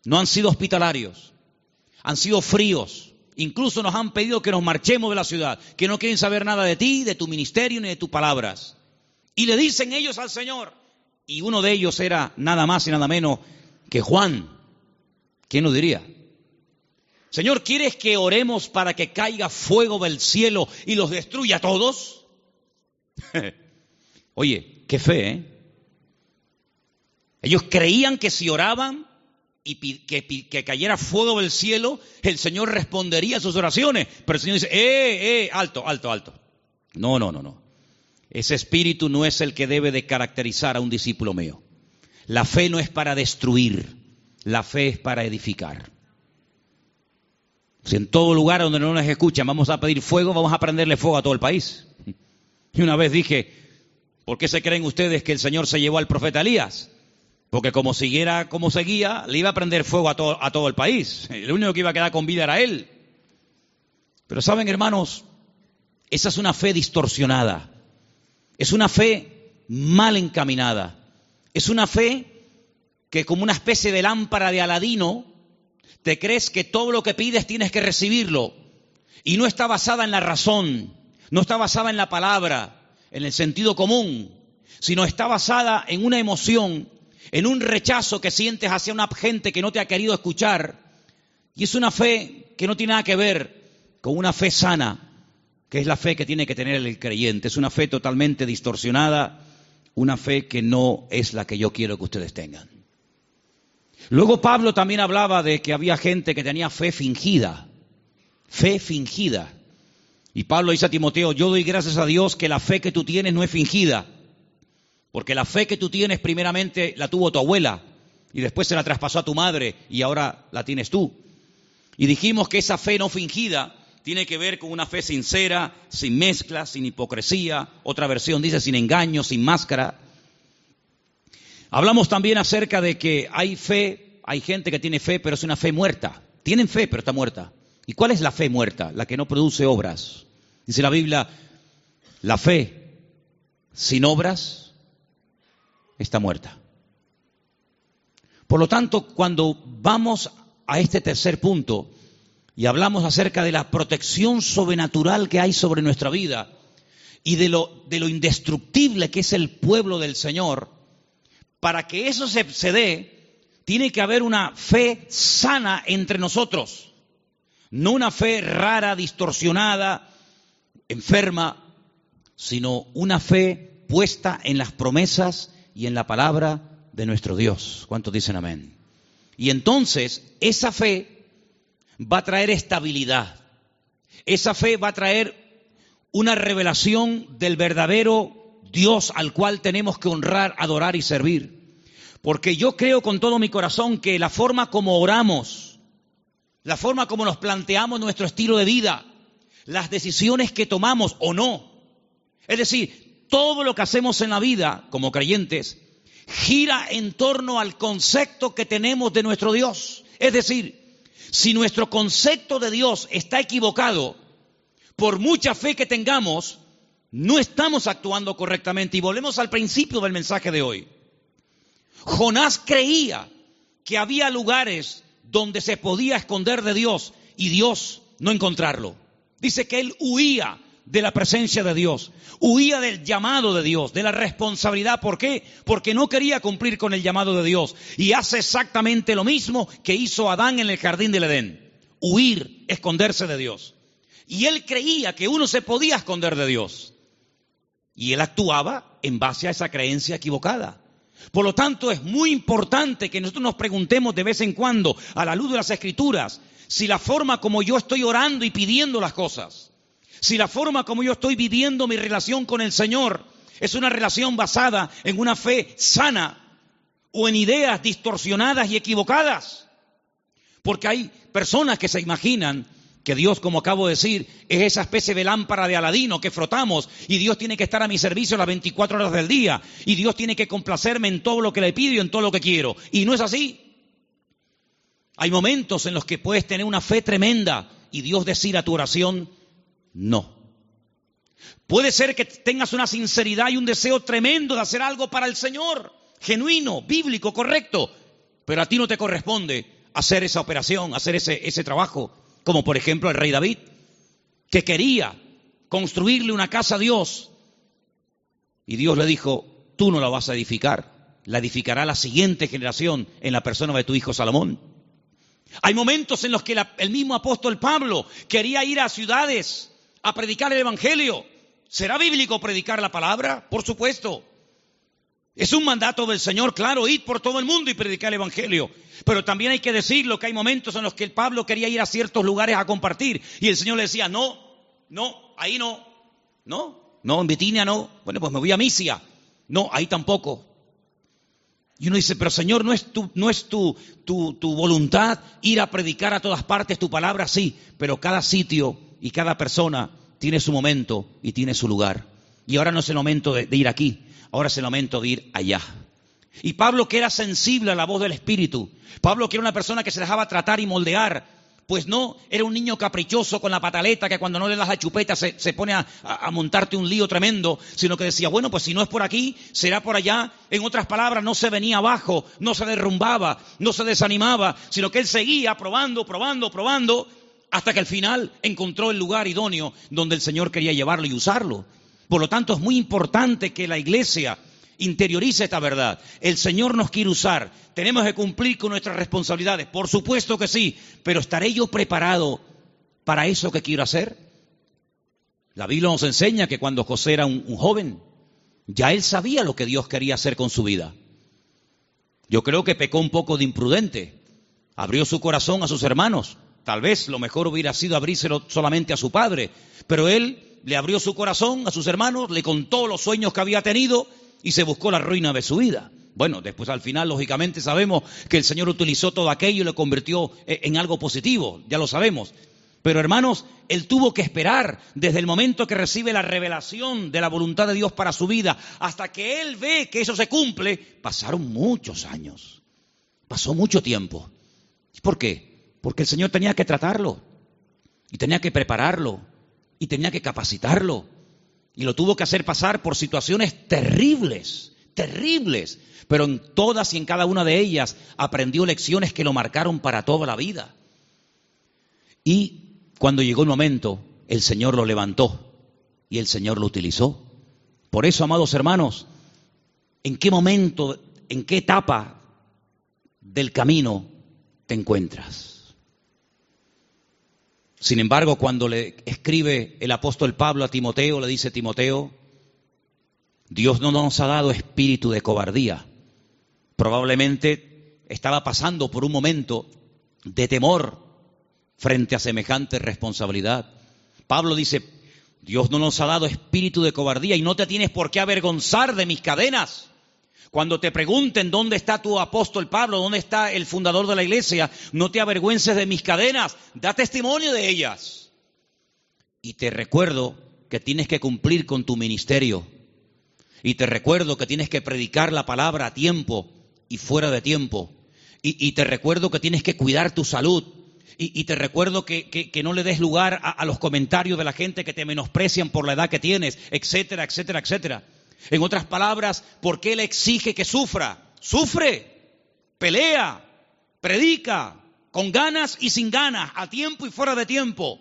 No han sido hospitalarios, han sido fríos. Incluso nos han pedido que nos marchemos de la ciudad, que no quieren saber nada de ti, de tu ministerio ni de tus palabras. Y le dicen ellos al Señor, y uno de ellos era nada más y nada menos que Juan. ¿Quién lo diría? Señor, ¿quieres que oremos para que caiga fuego del cielo y los destruya a todos? Oye, qué fe, ¿eh? Ellos creían que si oraban y que, cayera fuego del cielo, el Señor respondería a sus oraciones. Pero el Señor dice, eh, eh, alto, alto, alto. No, no, no, no. Ese espíritu no es el que debe de caracterizar a un discípulo mío. La fe no es para destruir, la fe es para edificar. Si en todo lugar donde no nos escuchan vamos a pedir fuego, vamos a prenderle fuego a todo el país. Y una vez dije, ¿por qué se creen ustedes que el Señor se llevó al profeta Elías? Porque como siguiera como seguía, le iba a prender fuego a todo, a todo el país. El único que iba a quedar con vida era él. Pero saben, hermanos, esa es una fe distorsionada. Es una fe mal encaminada. Es una fe que como una especie de lámpara de Aladino, te crees que todo lo que pides tienes que recibirlo. Y no está basada en la razón, no está basada en la palabra, en el sentido común, sino está basada en una emoción en un rechazo que sientes hacia una gente que no te ha querido escuchar. Y es una fe que no tiene nada que ver con una fe sana, que es la fe que tiene que tener el creyente. Es una fe totalmente distorsionada, una fe que no es la que yo quiero que ustedes tengan. Luego Pablo también hablaba de que había gente que tenía fe fingida, fe fingida. Y Pablo dice a Timoteo, yo doy gracias a Dios que la fe que tú tienes no es fingida, porque la fe que tú tienes primeramente la tuvo tu abuela y después se la traspasó a tu madre y ahora la tienes tú. Y dijimos que esa fe no fingida tiene que ver con una fe sincera, sin mezcla, sin hipocresía. Otra versión dice sin engaño, sin máscara. Hablamos también acerca de que hay fe, hay gente que tiene fe, pero es una fe muerta. Tienen fe, pero está muerta. ¿Y cuál es la fe muerta? La que no produce obras. Dice la Biblia, la fe sin obras está muerta. Por lo tanto, cuando vamos a este tercer punto y hablamos acerca de la protección sobrenatural que hay sobre nuestra vida y de lo, de lo indestructible que es el pueblo del Señor, para que eso se, dé, tiene que haber una fe sana entre nosotros, no una fe rara, distorsionada, enferma, sino una fe puesta en las promesas y en la palabra de nuestro Dios. ¿Cuántos dicen amén? Y entonces esa fe va a traer estabilidad. Esa fe va a traer una revelación del verdadero Dios al cual tenemos que honrar, adorar y servir. Porque yo creo con todo mi corazón que la forma como oramos, la forma como nos planteamos nuestro estilo de vida, las decisiones que tomamos o no, es decir, todo lo que hacemos en la vida como creyentes, gira en torno al concepto que tenemos de nuestro Dios. Es decir, si nuestro concepto de Dios está equivocado, por mucha fe que tengamos, no estamos actuando correctamente. Y volvemos al principio del mensaje de hoy. Jonás creía que había lugares donde se podía esconder de Dios y Dios no encontrarlo. Dice que él huía de la presencia de Dios, huía del llamado de Dios, de la responsabilidad. ¿Por qué? Porque no quería cumplir con el llamado de Dios. Y hace exactamente lo mismo que hizo Adán en el jardín del Edén. Huir, esconderse de Dios. Y él creía que uno se podía esconder de Dios. Y él actuaba en base a esa creencia equivocada. Por lo tanto, es muy importante que nosotros nos preguntemos de vez en cuando, a la luz de las escrituras, si la forma como yo estoy orando y pidiendo las cosas, si la forma como yo estoy viviendo mi relación con el Señor es una relación basada en una fe sana o en ideas distorsionadas y equivocadas. Porque hay personas que se imaginan que Dios, como acabo de decir, es esa especie de lámpara de Aladino que frotamos y Dios tiene que estar a mi servicio las 24 horas del día y Dios tiene que complacerme en todo lo que le pido y en todo lo que quiero. Y no es así. Hay momentos en los que puedes tener una fe tremenda y Dios decir a tu oración, no. Puede ser que tengas una sinceridad y un deseo tremendo de hacer algo para el Señor, genuino, bíblico, correcto, pero a ti no te corresponde hacer esa operación, hacer ese, ese trabajo, como por ejemplo el rey David, que quería construirle una casa a Dios y Dios le dijo, tú no la vas a edificar, la edificará la siguiente generación en la persona de tu hijo Salomón. Hay momentos en los que el mismo apóstol Pablo quería ir a ciudades a predicar el Evangelio. ¿Será bíblico predicar la palabra? Por supuesto. Es un mandato del Señor, claro, ir por todo el mundo y predicar el Evangelio. Pero también hay que decirlo que hay momentos en los que Pablo quería ir a ciertos lugares a compartir y el Señor le decía, no, no, ahí no, no, no, en Bitinia no. Bueno, pues me voy a Misia. No, ahí tampoco. Y uno dice, pero Señor, ¿no es, tu, no es tu, tu, tu voluntad ir a predicar a todas partes tu palabra? Sí, pero cada sitio y cada persona tiene su momento y tiene su lugar. Y ahora no es el momento de, ir aquí, ahora es el momento de ir allá. Y Pablo que era sensible a la voz del Espíritu, Pablo que era una persona que se dejaba tratar y moldear, pues no era un niño caprichoso con la pataleta que cuando no le das la chupeta se, pone a, a, montarte un lío tremendo, sino que decía, bueno, pues si no es por aquí, será por allá. En otras palabras, no se venía abajo, no se derrumbaba, no se desanimaba, sino que él seguía probando, probando, probando, hasta que al final encontró el lugar idóneo donde el Señor quería llevarlo y usarlo. Por lo tanto, es muy importante que la iglesia Interioriza esta verdad. El Señor nos quiere usar. Tenemos que cumplir con nuestras responsabilidades. Por supuesto que sí. Pero ¿estaré yo preparado para eso que quiero hacer? La Biblia nos enseña que cuando José era un, un joven, ya él sabía lo que Dios quería hacer con su vida. Yo creo que pecó un poco de imprudente. Abrió su corazón a sus hermanos. Tal vez lo mejor hubiera sido abrírselo solamente a su padre. Pero él le abrió su corazón a sus hermanos, le contó los sueños que había tenido y se buscó la ruina de su vida. Bueno, después al final, lógicamente, sabemos que el Señor utilizó todo aquello y lo convirtió eh, en algo positivo, ya lo sabemos. Pero hermanos, él tuvo que esperar desde el momento que recibe la revelación de la voluntad de Dios para su vida hasta que él ve que eso se cumple, pasaron muchos años. Pasó mucho tiempo. ¿Por qué? Porque el Señor tenía que tratarlo y tenía que prepararlo y tenía que capacitarlo y lo tuvo que hacer pasar por situaciones terribles, terribles, pero en todas y en cada una de ellas aprendió lecciones que lo marcaron para toda la vida. Y cuando llegó el momento, el Señor lo levantó y el Señor lo utilizó. Por eso, amados hermanos, ¿en qué momento, en qué etapa del camino te encuentras? Sin embargo, cuando le escribe el apóstol Pablo a Timoteo, le dice Timoteo, Dios no nos ha dado espíritu de cobardía. Probablemente estaba pasando por un momento de temor frente a semejante responsabilidad. Pablo dice, Dios no nos ha dado espíritu de cobardía y no te tienes por qué avergonzar de mis cadenas. Cuando te pregunten dónde está tu apóstol Pablo, dónde está el fundador de la iglesia, no te avergüences de mis cadenas, da testimonio de ellas. Y te recuerdo que tienes que cumplir con tu ministerio. Y te recuerdo que tienes que predicar la palabra a tiempo y fuera de tiempo. Y, te recuerdo que tienes que cuidar tu salud. Y, te recuerdo que, no le des lugar a los comentarios de la gente que te menosprecian por la edad que tienes, etcétera, etcétera, etcétera. En otras palabras, ¿por qué le exige que sufra? Sufre, pelea, predica, con ganas y sin ganas, a tiempo y fuera de tiempo.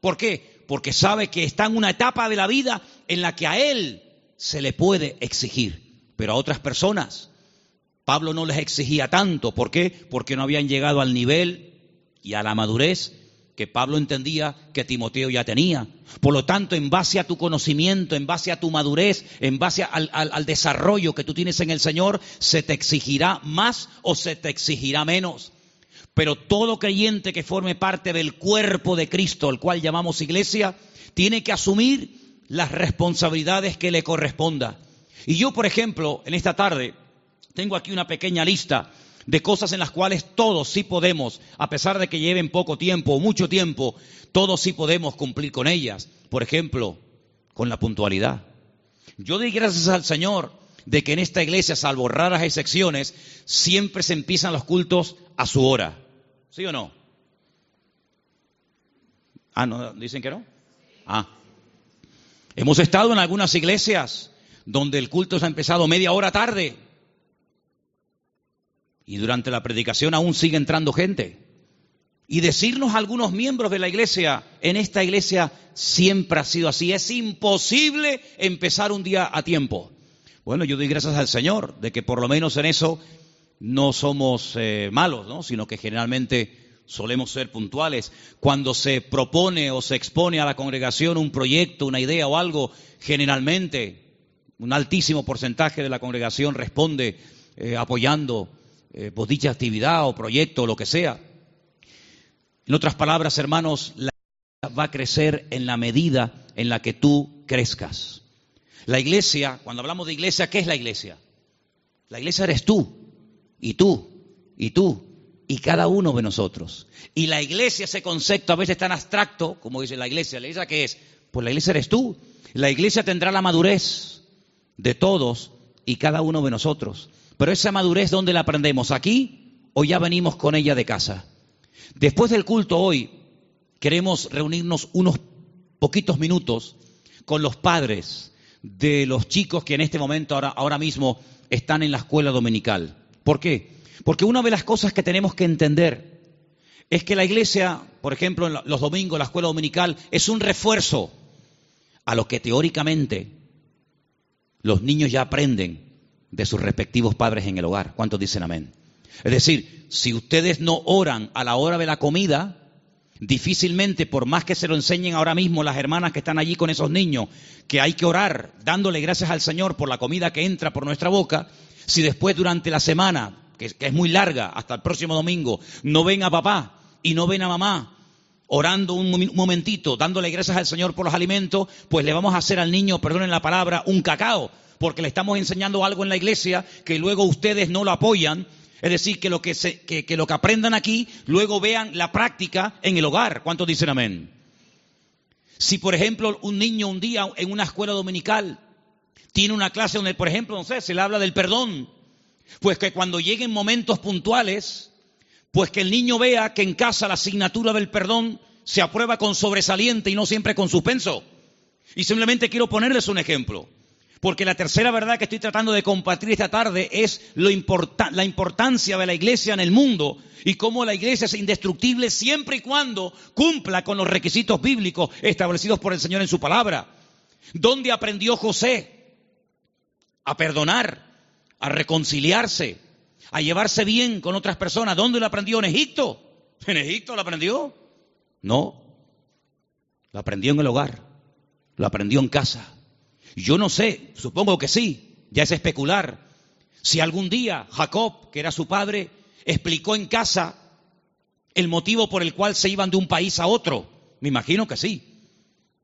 ¿Por qué? Porque sabe que está en una etapa de la vida en la que a él se le puede exigir, pero a otras personas Pablo no les exigía tanto. ¿Por qué? Porque no habían llegado al nivel y a la madurez que Pablo entendía que Timoteo ya tenía. Por lo tanto, en base a tu conocimiento, en base a tu madurez, en base al, desarrollo que tú tienes en el Señor, se te exigirá más o se te exigirá menos. Pero todo creyente que forme parte del cuerpo de Cristo, el cual llamamos iglesia, tiene que asumir las responsabilidades que le corresponda. Y yo, por ejemplo, en esta tarde, tengo aquí una pequeña lista de cosas en las cuales todos sí podemos, a pesar de que lleven poco tiempo o mucho tiempo, todos sí podemos cumplir con ellas. Por ejemplo, con la puntualidad. Yo doy gracias al Señor de que en esta iglesia, salvo raras excepciones, siempre se empiezan los cultos a su hora. ¿Sí o no? Ah, no, dicen que no. Ah. Hemos estado en algunas iglesias donde el culto se ha empezado media hora tarde. Y durante la predicación aún sigue entrando gente. Y decirnos algunos miembros de la iglesia, en esta iglesia siempre ha sido así. Es imposible empezar un día a tiempo. Bueno, yo doy gracias al Señor de que por lo menos en eso no somos eh, malos, ¿no? sino que generalmente solemos ser puntuales. Cuando se propone o se expone a la congregación un proyecto, una idea o algo, generalmente un altísimo porcentaje de la congregación responde eh, apoyando eh, dicha actividad o proyecto o lo que sea. En otras palabras, hermanos, la iglesia va a crecer en la medida en la que tú crezcas. La iglesia, cuando hablamos de iglesia, ¿qué es la iglesia? La iglesia eres tú, y tú, y tú, y cada uno de nosotros. Y la iglesia, ese concepto a veces tan abstracto, como dice la iglesia, ¿la iglesia qué es? Pues la iglesia eres tú. La iglesia tendrá la madurez de todos y cada uno de nosotros. Pero esa madurez, ¿dónde la aprendemos? ¿Aquí o ya venimos con ella de casa? Después del culto hoy, queremos reunirnos unos poquitos minutos con los padres de los chicos que en este momento, ahora, ahora mismo, están en la escuela dominical. ¿Por qué? Porque una de las cosas que tenemos que entender es que la iglesia, por ejemplo, en los domingos, la escuela dominical, es un refuerzo a lo que teóricamente los niños ya aprenden de sus respectivos padres en el hogar. ¿Cuántos dicen amén? Es decir, si ustedes no oran a la hora de la comida, difícilmente, por más que se lo enseñen ahora mismo las hermanas que están allí con esos niños, que hay que orar dándole gracias al Señor por la comida que entra por nuestra boca, si después durante la semana, que, es muy larga, hasta el próximo domingo, no ven a papá y no ven a mamá orando un momentito, dándole gracias al Señor por los alimentos, pues le vamos a hacer al niño, perdonen la palabra, un cacao, porque le estamos enseñando algo en la iglesia que luego ustedes no lo apoyan. Es decir, que lo que, aprendan aquí, luego vean la práctica en el hogar. ¿Cuántos dicen amén? Si, por ejemplo, un niño un día en una escuela dominical tiene una clase donde, por ejemplo, no sé, se le habla del perdón, pues que cuando lleguen momentos puntuales, pues que el niño vea que en casa la asignatura del perdón se aprueba con sobresaliente y no siempre con suspenso. Y simplemente quiero ponerles un ejemplo. Porque la tercera verdad que estoy tratando de compartir esta tarde es la importancia de la iglesia en el mundo y cómo la iglesia es indestructible siempre y cuando cumpla con los requisitos bíblicos establecidos por el Señor en su palabra. ¿Dónde aprendió José a perdonar, a reconciliarse, a llevarse bien con otras personas. ¿Dónde lo aprendió? ¿En Egipto? ¿En Egipto lo aprendió? No. Lo aprendió en el hogar. Lo aprendió en casa. Yo no sé, supongo que sí, ya es especular. Si algún día Jacob, que era su padre, explicó en casa el motivo por el cual se iban de un país a otro. Me imagino que sí.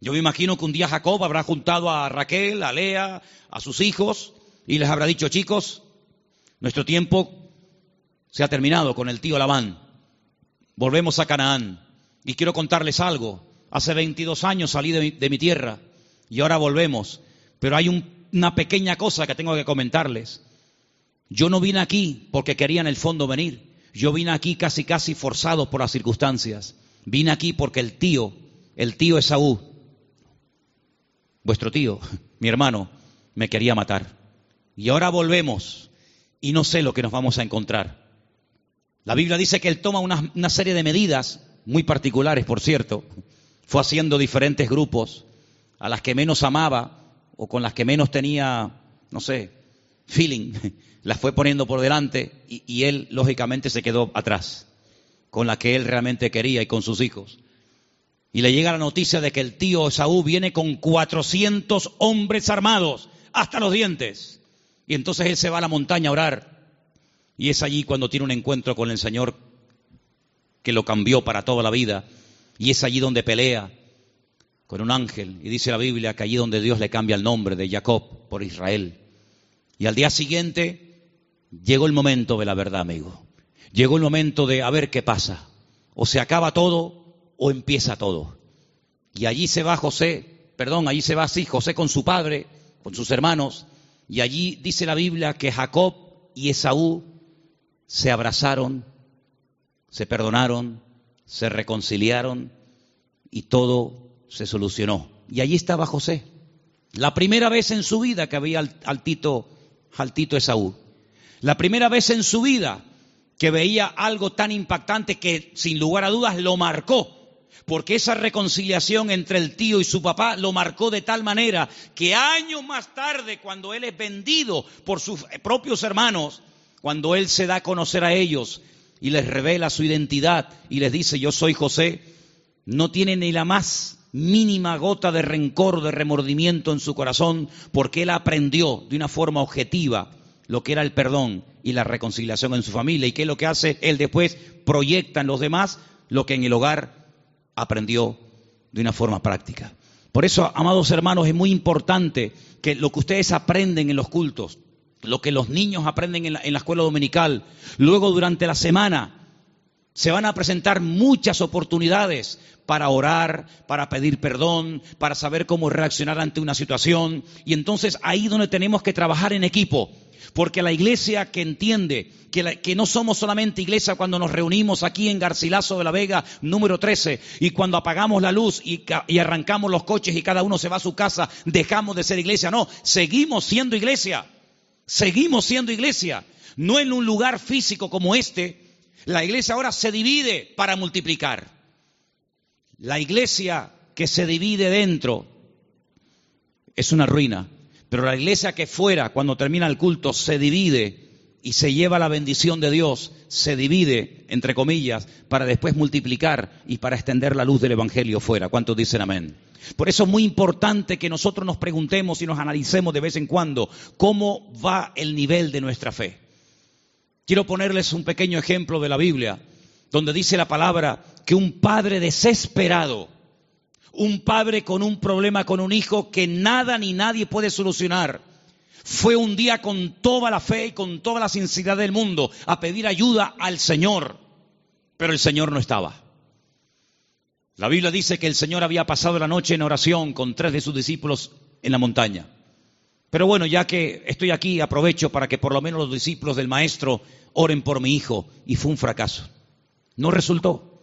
Yo me imagino que un día Jacob habrá juntado a Raquel, a Lea, a sus hijos, y les habrá dicho, chicos, nuestro tiempo se ha terminado con el tío Labán. Volvemos a Canaán. Y quiero contarles algo. Hace 22 años salí de mi, tierra y ahora volvemos. Pero hay una pequeña cosa que tengo que comentarles. Yo no vine aquí porque quería en el fondo venir. Yo vine aquí casi casi forzado por las circunstancias. Vine aquí porque el tío, el tío Esaú, vuestro tío, mi hermano, me quería matar. Y ahora volvemos y no sé lo que nos vamos a encontrar. La Biblia dice que él toma una, serie de medidas, muy particulares, por cierto. Fue haciendo diferentes grupos, a las que menos amaba o con las que menos tenía, no sé, feeling, las fue poniendo por delante y, él, lógicamente, se quedó atrás, con la que él realmente quería y con sus hijos. Y le llega la noticia de que el tío Saúl viene con 400 hombres armados hasta los dientes. Y entonces él se va a la montaña a orar. Y es allí cuando tiene un encuentro con el Señor que lo cambió para toda la vida. Y es allí donde pelea con un ángel. Y dice la Biblia que allí donde Dios le cambia el nombre de Jacob por Israel. Y al día siguiente llegó el momento de la verdad, amigo. Llegó el momento de a ver qué pasa. O se acaba todo o empieza todo. Y allí se va José, perdón, allí se va así, José con su padre, con sus hermanos, y allí dice la Biblia que Jacob y Esaú se abrazaron, se perdonaron, se reconciliaron y todo se solucionó. Y allí estaba José. La primera vez en su vida que había al, Tito, al Tito Esaú. La primera vez en su vida que veía algo tan impactante que sin lugar a dudas lo marcó porque esa reconciliación entre el tío y su papá lo marcó de tal manera que años más tarde, cuando él es vendido por sus propios hermanos, cuando él se da a conocer a ellos y les revela su identidad y les dice yo soy José, no tiene ni la más mínima gota de rencor, de remordimiento en su corazón, porque él aprendió de una forma objetiva lo que era el perdón y la reconciliación en su familia. ¿Y qué es lo que hace? Él después proyecta en los demás lo que en el hogar aprendió de una forma práctica. Por eso, amados hermanos, es muy importante que lo que ustedes aprenden en los cultos, lo que los niños aprenden en la, escuela dominical, luego durante la semana, se van a presentar muchas oportunidades para orar, para pedir perdón, para saber cómo reaccionar ante una situación. Y entonces ahí donde tenemos que trabajar en equipo. Porque la iglesia que entiende que, no somos solamente iglesia cuando nos reunimos aquí en Garcilaso de la Vega, número 13, y cuando apagamos la luz y, y arrancamos los coches y cada uno se va a su casa, dejamos de ser iglesia. No, seguimos siendo iglesia. Seguimos siendo iglesia. No en un lugar físico como este. La iglesia ahora se divide para multiplicar. La iglesia que se divide dentro es una ruina pero la iglesia que fuera, cuando termina el culto, se divide y se lleva la bendición de Dios, se divide, entre comillas, para después multiplicar y para extender la luz del Evangelio fuera. ¿Cuántos dicen amén? Por eso es muy importante que nosotros nos preguntemos y nos analicemos de vez en cuando cómo va el nivel de nuestra fe. Quiero ponerles un pequeño ejemplo de la Biblia, donde dice la palabra que un padre desesperado, un padre con un problema con un hijo que nada ni nadie puede solucionar, fue un día con toda la fe y con toda la sinceridad del mundo a pedir ayuda al Señor, pero el Señor no estaba. La Biblia dice que el Señor había pasado la noche en oración con tres de sus discípulos en la montaña. Pero bueno, ya que estoy aquí, aprovecho para que por lo menos los discípulos del Maestro oren por mi hijo. Y fue un fracaso. No resultó.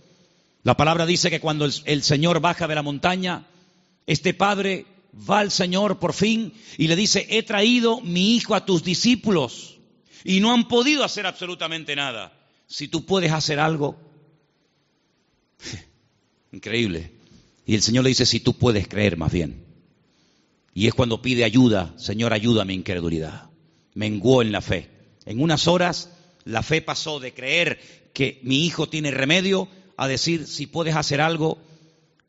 La palabra dice que cuando el, Señor baja de la montaña, este padre va al Señor por fin y le dice, he traído mi hijo a tus discípulos y no han podido hacer absolutamente nada. Si tú puedes hacer algo, increíble. Y el Señor le dice, si tú puedes creer más bien. Y es cuando pide ayuda, Señor, ayuda a mi incredulidad. Menguó en la fe. En unas horas la fe pasó de creer que mi hijo tiene remedio a decir, si puedes hacer algo,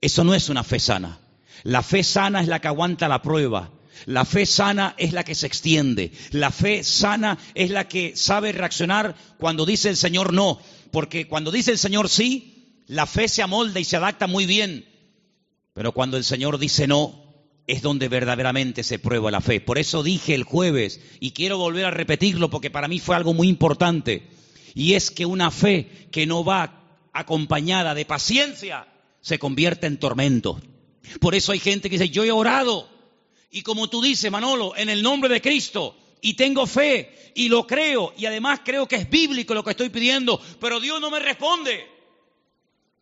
eso no es una fe sana. La fe sana es la que aguanta la prueba. La fe sana es la que se extiende. La fe sana es la que sabe reaccionar cuando dice el Señor no. Porque cuando dice el Señor sí, la fe se amolda y se adapta muy bien. Pero cuando el Señor dice no, es donde verdaderamente se prueba la fe. Por eso dije el jueves, y quiero volver a repetirlo porque para mí fue algo muy importante, y es que una fe que no va acompañada de paciencia se convierte en tormento. Por eso hay gente que dice, yo he orado, y como tú dices, Manolo, en el nombre de Cristo, y tengo fe, y lo creo, y además creo que es bíblico lo que estoy pidiendo, pero Dios no me responde.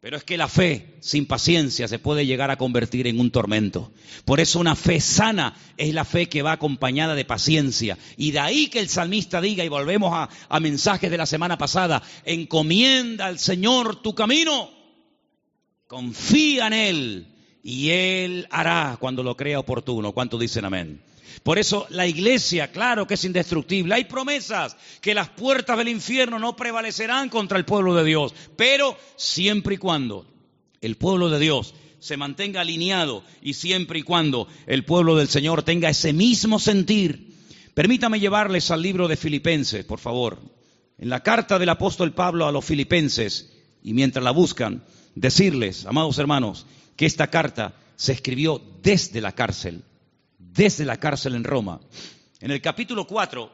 Pero es que la fe sin paciencia se puede llegar a convertir en un tormento. Por eso una fe sana es la fe que va acompañada de paciencia. Y de ahí que el salmista diga, y volvemos a, mensajes de la semana pasada, encomienda al Señor tu camino, confía en Él y Él hará cuando lo crea oportuno. ¿Cuánto dicen amén? Por eso la iglesia, claro que es indestructible. Hay promesas que las puertas del infierno no prevalecerán contra el pueblo de Dios, pero siempre y cuando el pueblo de Dios se mantenga alineado y siempre y cuando el pueblo del Señor tenga ese mismo sentir. Permítame llevarles al libro de Filipenses, por favor. En la carta del apóstol Pablo a los filipenses, y mientras la buscan, decirles, amados hermanos, que esta carta se escribió desde la cárcel desde la cárcel en Roma. En el capítulo 4,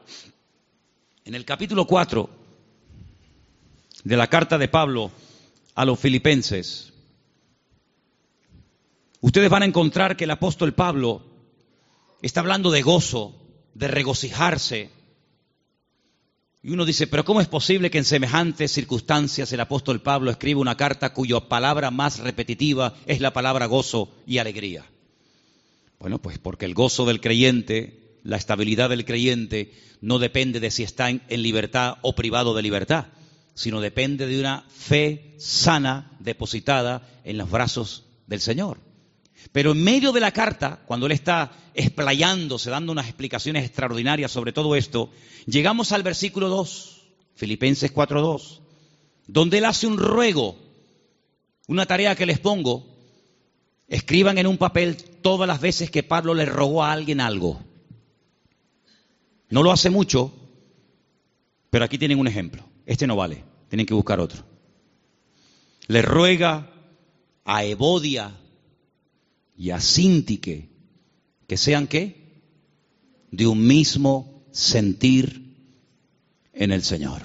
en el capítulo 4 de la carta de Pablo a los filipenses, ustedes van a encontrar que el apóstol Pablo está hablando de gozo, de regocijarse. Y uno dice, pero ¿cómo es posible que en semejantes circunstancias el apóstol Pablo escriba una carta cuya palabra más repetitiva es la palabra gozo y alegría? Bueno, pues porque el gozo del creyente, la estabilidad del creyente, no depende de si está en, libertad o privado de libertad, sino depende de una fe sana depositada en los brazos del Señor. Pero en medio de la carta, cuando él está explayándose, dando unas explicaciones extraordinarias sobre todo esto, llegamos al versículo 2, Filipenses 4.2, donde él hace un ruego, una tarea que les pongo, Escriban en un papel todas las veces que Pablo le rogó a alguien algo. No lo hace mucho, pero aquí tienen un ejemplo. Este no vale, tienen que buscar otro. Le ruega a Evodia y a Sintique que sean qué? De un mismo sentir en el Señor.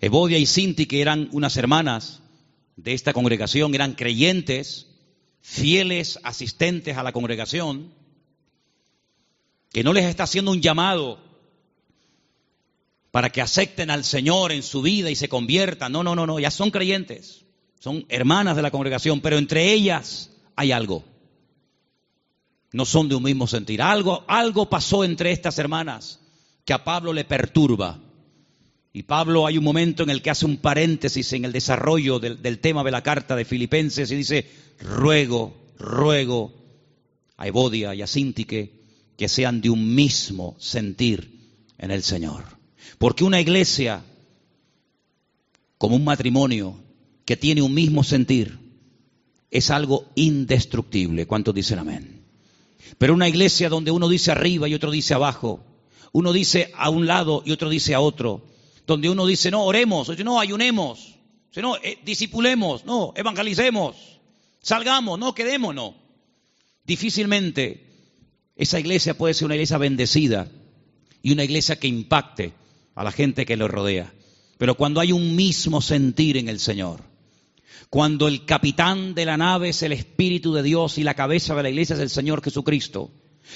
Evodia y Sintique eran unas hermanas de esta congregación, eran creyentes, fieles asistentes a la congregación, que no les está haciendo un llamado para que acepten al Señor en su vida y se conviertan. No, no, no, no, ya son creyentes, son hermanas de la congregación, pero entre ellas hay algo. No son de un mismo sentir. Algo, algo pasó entre estas hermanas que a Pablo le perturba. Y Pablo hay un momento en el que hace un paréntesis en el desarrollo del, tema de la carta de Filipenses y dice, ruego, ruego a Evodia y a Sintique que sean de un mismo sentir en el Señor. Porque una iglesia, como un matrimonio que tiene un mismo sentir, es algo indestructible. ¿Cuántos dicen amén? Pero una iglesia donde uno dice arriba y otro dice abajo, uno dice a un lado y otro dice a otro, donde uno dice, no, oremos, no, ayunemos, no, eh, disipulemos, no, evangelicemos, salgamos, no, quedémonos. Difícilmente esa iglesia puede ser una iglesia bendecida y una iglesia que impacte a la gente que lo rodea. Pero cuando hay un mismo sentir en el Señor, cuando el capitán de la nave es el Espíritu de Dios y la cabeza de la iglesia es el Señor Jesucristo,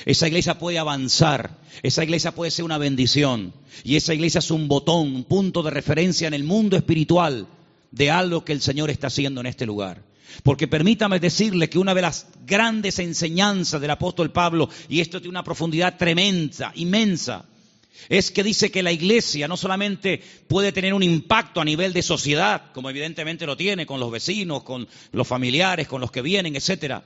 esa iglesia puede avanzar, esa iglesia puede ser una bendición y esa iglesia es un botón, un punto de referencia en el mundo espiritual de algo que el Señor está haciendo en este lugar. Porque permítame decirle que una de las grandes enseñanzas del apóstol Pablo, y esto tiene una profundidad tremenda, inmensa, es que dice que la iglesia no solamente puede tener un impacto a nivel de sociedad, como evidentemente lo tiene con los vecinos, con los familiares, con los que vienen, etcétera,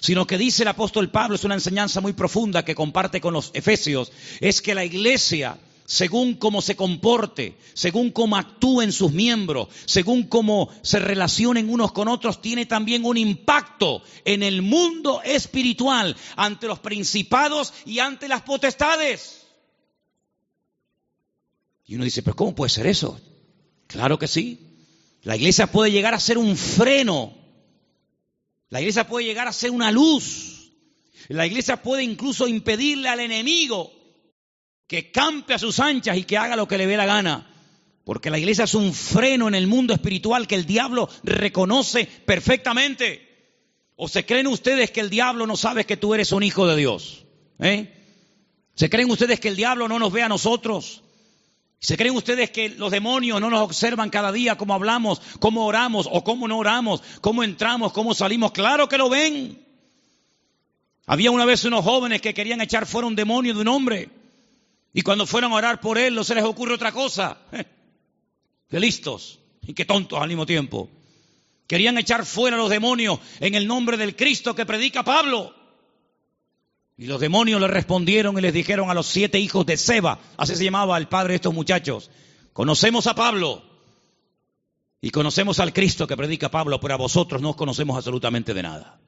sino que dice el apóstol Pablo, es una enseñanza muy profunda que comparte con los efesios, es que la iglesia, según cómo se comporte, según cómo actúen sus miembros, según cómo se relacionen unos con otros, tiene también un impacto en el mundo espiritual ante los principados y ante las potestades. Y uno dice, pero ¿cómo puede ser eso? Claro que sí. La iglesia puede llegar a ser un freno. La iglesia puede llegar a ser una luz. La iglesia puede incluso impedirle al enemigo que campe a sus anchas y que haga lo que le dé la gana. Porque la iglesia es un freno en el mundo espiritual que el diablo reconoce perfectamente. ¿O se creen ustedes que el diablo no sabe que tú eres un hijo de Dios? ¿Eh? ¿Se creen ustedes que el diablo no nos ve a nosotros? ¿Se creen ustedes que los demonios no nos observan cada día cómo hablamos, cómo oramos o cómo no oramos, cómo entramos, cómo salimos? Claro que lo ven. Había una vez unos jóvenes que querían echar fuera un demonio de un hombre y cuando fueron a orar por él no se les ocurre otra cosa. Qué listos y qué tontos al mismo tiempo. Querían echar fuera los demonios en el nombre del Cristo que predica Pablo. Y los demonios le respondieron y les dijeron a los siete hijos de Seba, así se llamaba el padre de estos muchachos, conocemos a Pablo y conocemos al Cristo que predica Pablo, pero a vosotros no os conocemos absolutamente de nada.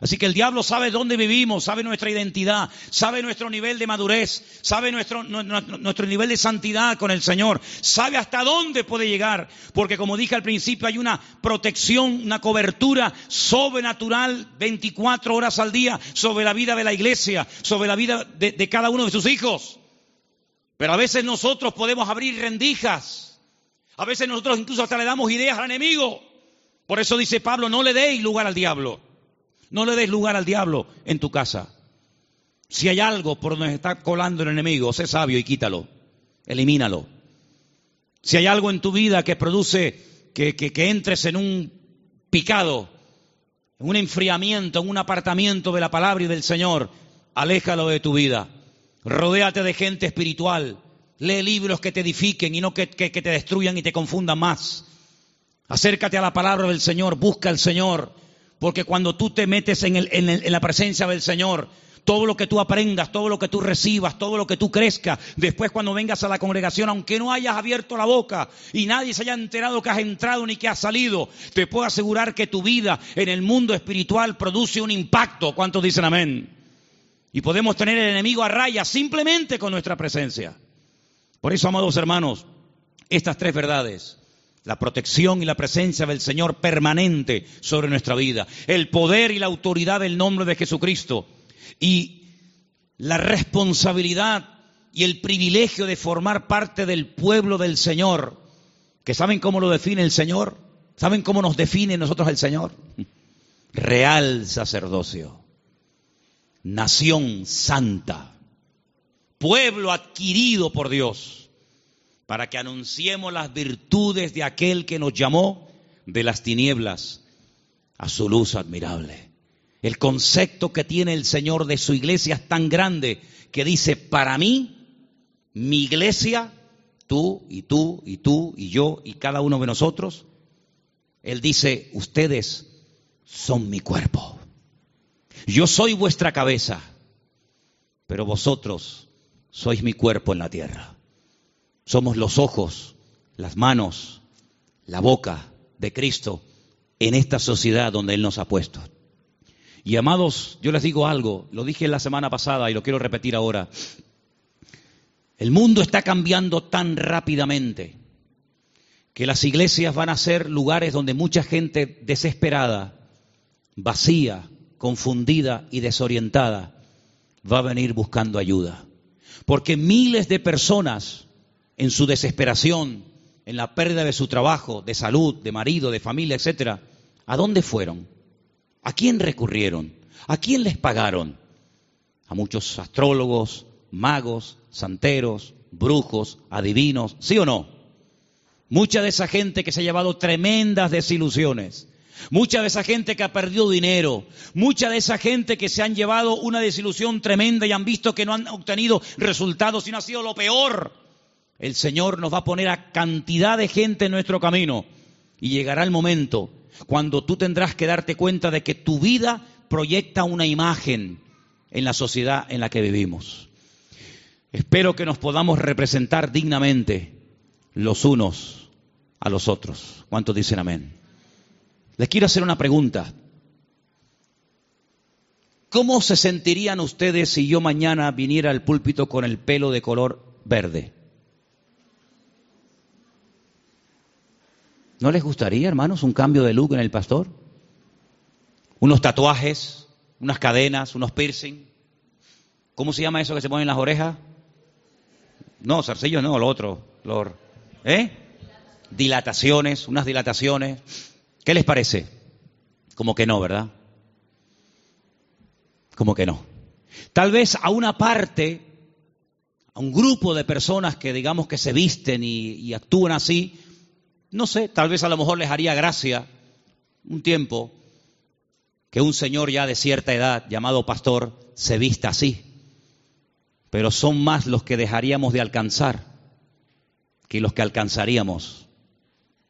Así que el diablo sabe dónde vivimos, sabe nuestra identidad, sabe nuestro nivel de madurez, sabe nuestro, nuestro, nivel de santidad con el Señor, sabe hasta dónde puede llegar, porque como dije al principio hay una protección, una cobertura sobrenatural 24 horas al día sobre la vida de la iglesia, sobre la vida de, de cada uno de sus hijos. Pero a veces nosotros podemos abrir rendijas, a veces nosotros incluso hasta le damos ideas al enemigo. Por eso dice Pablo, no le deis lugar al diablo. No le des lugar al diablo en tu casa. Si hay algo por donde está colando el enemigo, sé sabio y quítalo. Elimínalo. Si hay algo en tu vida que produce que, que entres en un picado, en un enfriamiento, en un apartamiento de la palabra y del Señor, aléjalo de tu vida. Rodéate de gente espiritual. Lee libros que te edifiquen y no que, que, te destruyan y te confundan más. Acércate a la palabra del Señor, busca al Señor. Porque cuando tú te metes en, la presencia del Señor, todo lo que tú aprendas, todo lo que tú recibas, todo lo que tú crezcas, después cuando vengas a la congregación, aunque no hayas abierto la boca y nadie se haya enterado que has entrado ni que has salido, te puedo asegurar que tu vida en el mundo espiritual produce un impacto. ¿Cuántos dicen amén? Y podemos tener el enemigo a raya simplemente con nuestra presencia. Por eso, amados hermanos, estas tres verdades la protección y la presencia del Señor permanente sobre nuestra vida, el poder y la autoridad del nombre de Jesucristo. Y la responsabilidad y el privilegio de formar parte del pueblo del Señor, que saben cómo lo define el Señor, saben cómo nos define nosotros el Señor. Real sacerdocio, nación santa, pueblo adquirido por Dios para que anunciemos las virtudes de aquel que nos llamó de las tinieblas a su luz admirable. El concepto que tiene el Señor de su iglesia es tan grande que dice, para mí, mi iglesia, tú y tú y tú y yo y cada uno de nosotros, Él dice, ustedes son mi cuerpo. Yo soy vuestra cabeza, pero vosotros sois mi cuerpo en la tierra. Somos los ojos, las manos, la boca de Cristo en esta sociedad donde Él nos ha puesto. Y amados, yo les digo algo, lo dije la semana pasada y lo quiero repetir ahora. El mundo está cambiando tan rápidamente que las iglesias van a ser lugares donde mucha gente desesperada, vacía, confundida y desorientada va a venir buscando ayuda. Porque miles de personas en su desesperación, en la pérdida de su trabajo, de salud, de marido, de familia, etcétera, ¿a dónde fueron? ¿A quién recurrieron? ¿A quién les pagaron? A muchos astrólogos, magos, santeros, brujos, adivinos, ¿sí o no? Mucha de esa gente que se ha llevado tremendas desilusiones, mucha de esa gente que ha perdido dinero, mucha de esa gente que se han llevado una desilusión tremenda y han visto que no han obtenido resultados, sino ha sido lo peor. El Señor nos va a poner a cantidad de gente en nuestro camino y llegará el momento cuando tú tendrás que darte cuenta de que tu vida proyecta una imagen en la sociedad en la que vivimos. Espero que nos podamos representar dignamente los unos a los otros. ¿Cuántos dicen amén? Les quiero hacer una pregunta. ¿Cómo se sentirían ustedes si yo mañana viniera al púlpito con el pelo de color verde? ¿No les gustaría, hermanos, un cambio de look en el pastor? Unos tatuajes, unas cadenas, unos piercing. ¿Cómo se llama eso que se pone en las orejas? No, zarcillos no, lo otro. ¿Eh? Dilataciones, unas dilataciones. ¿Qué les parece? Como que no, ¿verdad? Como que no. Tal vez a una parte, a un grupo de personas que digamos que se visten y, y actúan así, no sé, tal vez a lo mejor les haría gracia un tiempo que un señor ya de cierta edad, llamado pastor, se vista así pero son más los que dejaríamos de alcanzar que los que alcanzaríamos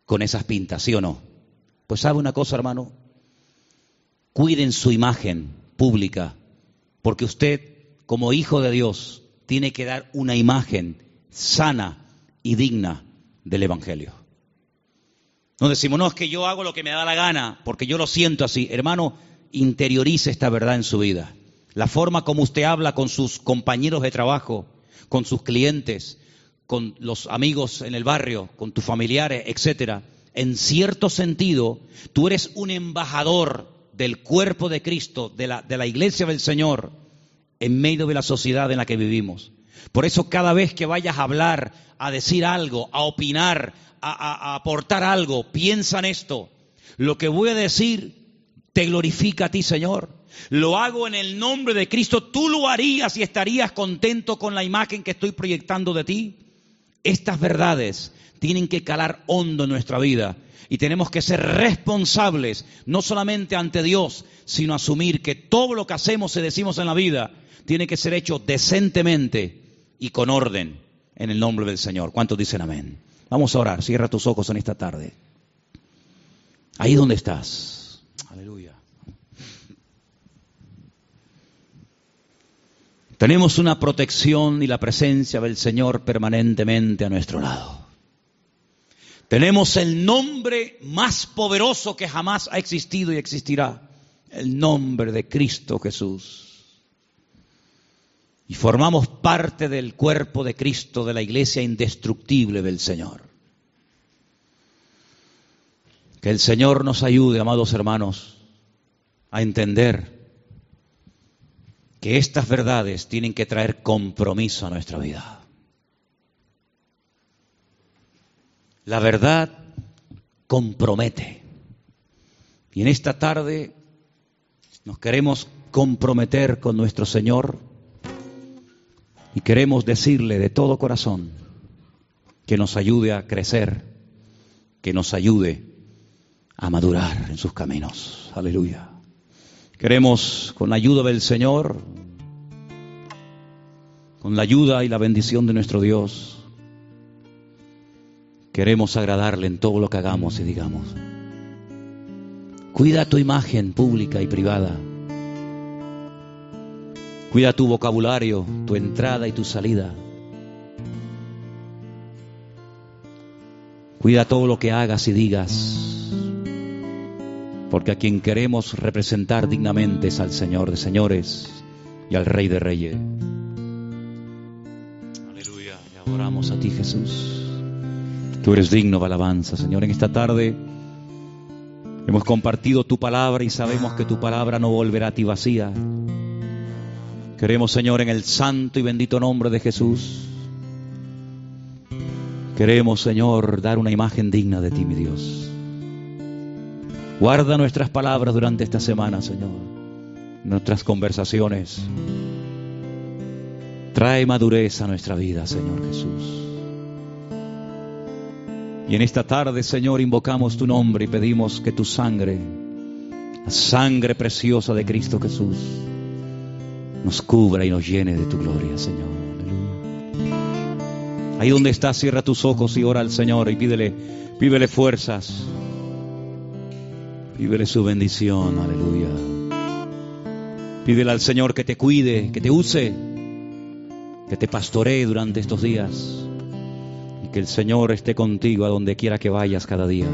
con esas pintas, ¿sí o no? Pues sabe una cosa, hermano, cuiden su imagen pública, porque usted, como hijo de Dios, tiene que dar una imagen sana y digna del Evangelio. No decimos, no, es que yo hago lo que me da la gana, porque yo lo siento así. Hermano, interiorice esta verdad en su vida la forma como usted habla con sus compañeros de trabajo, con sus clientes, con los amigos en el barrio, con tus familiares, etcétera. En cierto sentido, tú eres un embajador del cuerpo de Cristo, de la, de la iglesia del Señor, en medio de la sociedad en la que vivimos. Por eso cada vez que vayas a hablar, a decir algo, a opinar, a, aportar algo, piensa en esto. Lo que voy a decir te glorifica a ti, Señor. Lo hago en el nombre de Cristo. Tú lo harías y estarías contento con la imagen que estoy proyectando de ti. Estas verdades tienen que calar hondo en nuestra vida y tenemos que ser responsables, no solamente ante Dios, sino asumir que todo lo que hacemos y decimos en la vida tiene que ser hecho decentemente y con orden en el nombre del Señor. ¿Cuántos dicen amén? Vamos a orar. Cierra tus ojos en esta tarde. Ahí donde estás. Aleluya. Tenemos una protección y la presencia del Señor permanentemente a nuestro lado. Tenemos el nombre más poderoso que jamás ha existido y existirá, el nombre de Cristo Jesús. Y formamos parte del cuerpo de Cristo, de la iglesia indestructible del Señor. Que el Señor nos ayude, amados hermanos, a entender que estas verdades tienen que traer compromiso a nuestra vida. La verdad compromete. Y en esta tarde nos queremos comprometer con nuestro Señor y queremos decirle de todo corazón que nos ayude a crecer, que nos ayude a madurar en sus caminos. Aleluya. Queremos, con la ayuda del Señor, con la ayuda y la bendición de nuestro Dios, queremos agradarle en todo lo que hagamos y digamos. Cuida tu imagen pública y privada. Cuida tu vocabulario, tu entrada y tu salida. Cuida todo lo que hagas y digas. Porque a quien queremos representar dignamente es al Señor de señores y al Rey de reyes. Aleluya. Y adoramos a ti, Jesús. Tú eres digno de alabanza, Señor. En esta tarde hemos compartido tu palabra y sabemos que tu palabra no volverá a ti vacía. Queremos, Señor, en el santo y bendito nombre de Jesús, queremos, Señor, dar una imagen digna de ti, mi Dios. Guarda nuestras palabras durante esta semana, Señor, nuestras conversaciones. Trae madurez a nuestra vida, Señor Jesús. Y en esta tarde, Señor, invocamos tu nombre y pedimos que tu sangre, la sangre preciosa de Cristo Jesús, nos cubra y nos llene de tu gloria, Señor. Ahí donde estás, cierra tus ojos y ora al Señor y pídele, pídele fuerzas. Pídele su bendición, aleluya. Pídele al Señor que te cuide, que te use, que te pastoree durante estos días y que el Señor esté contigo a donde quiera que vayas cada día.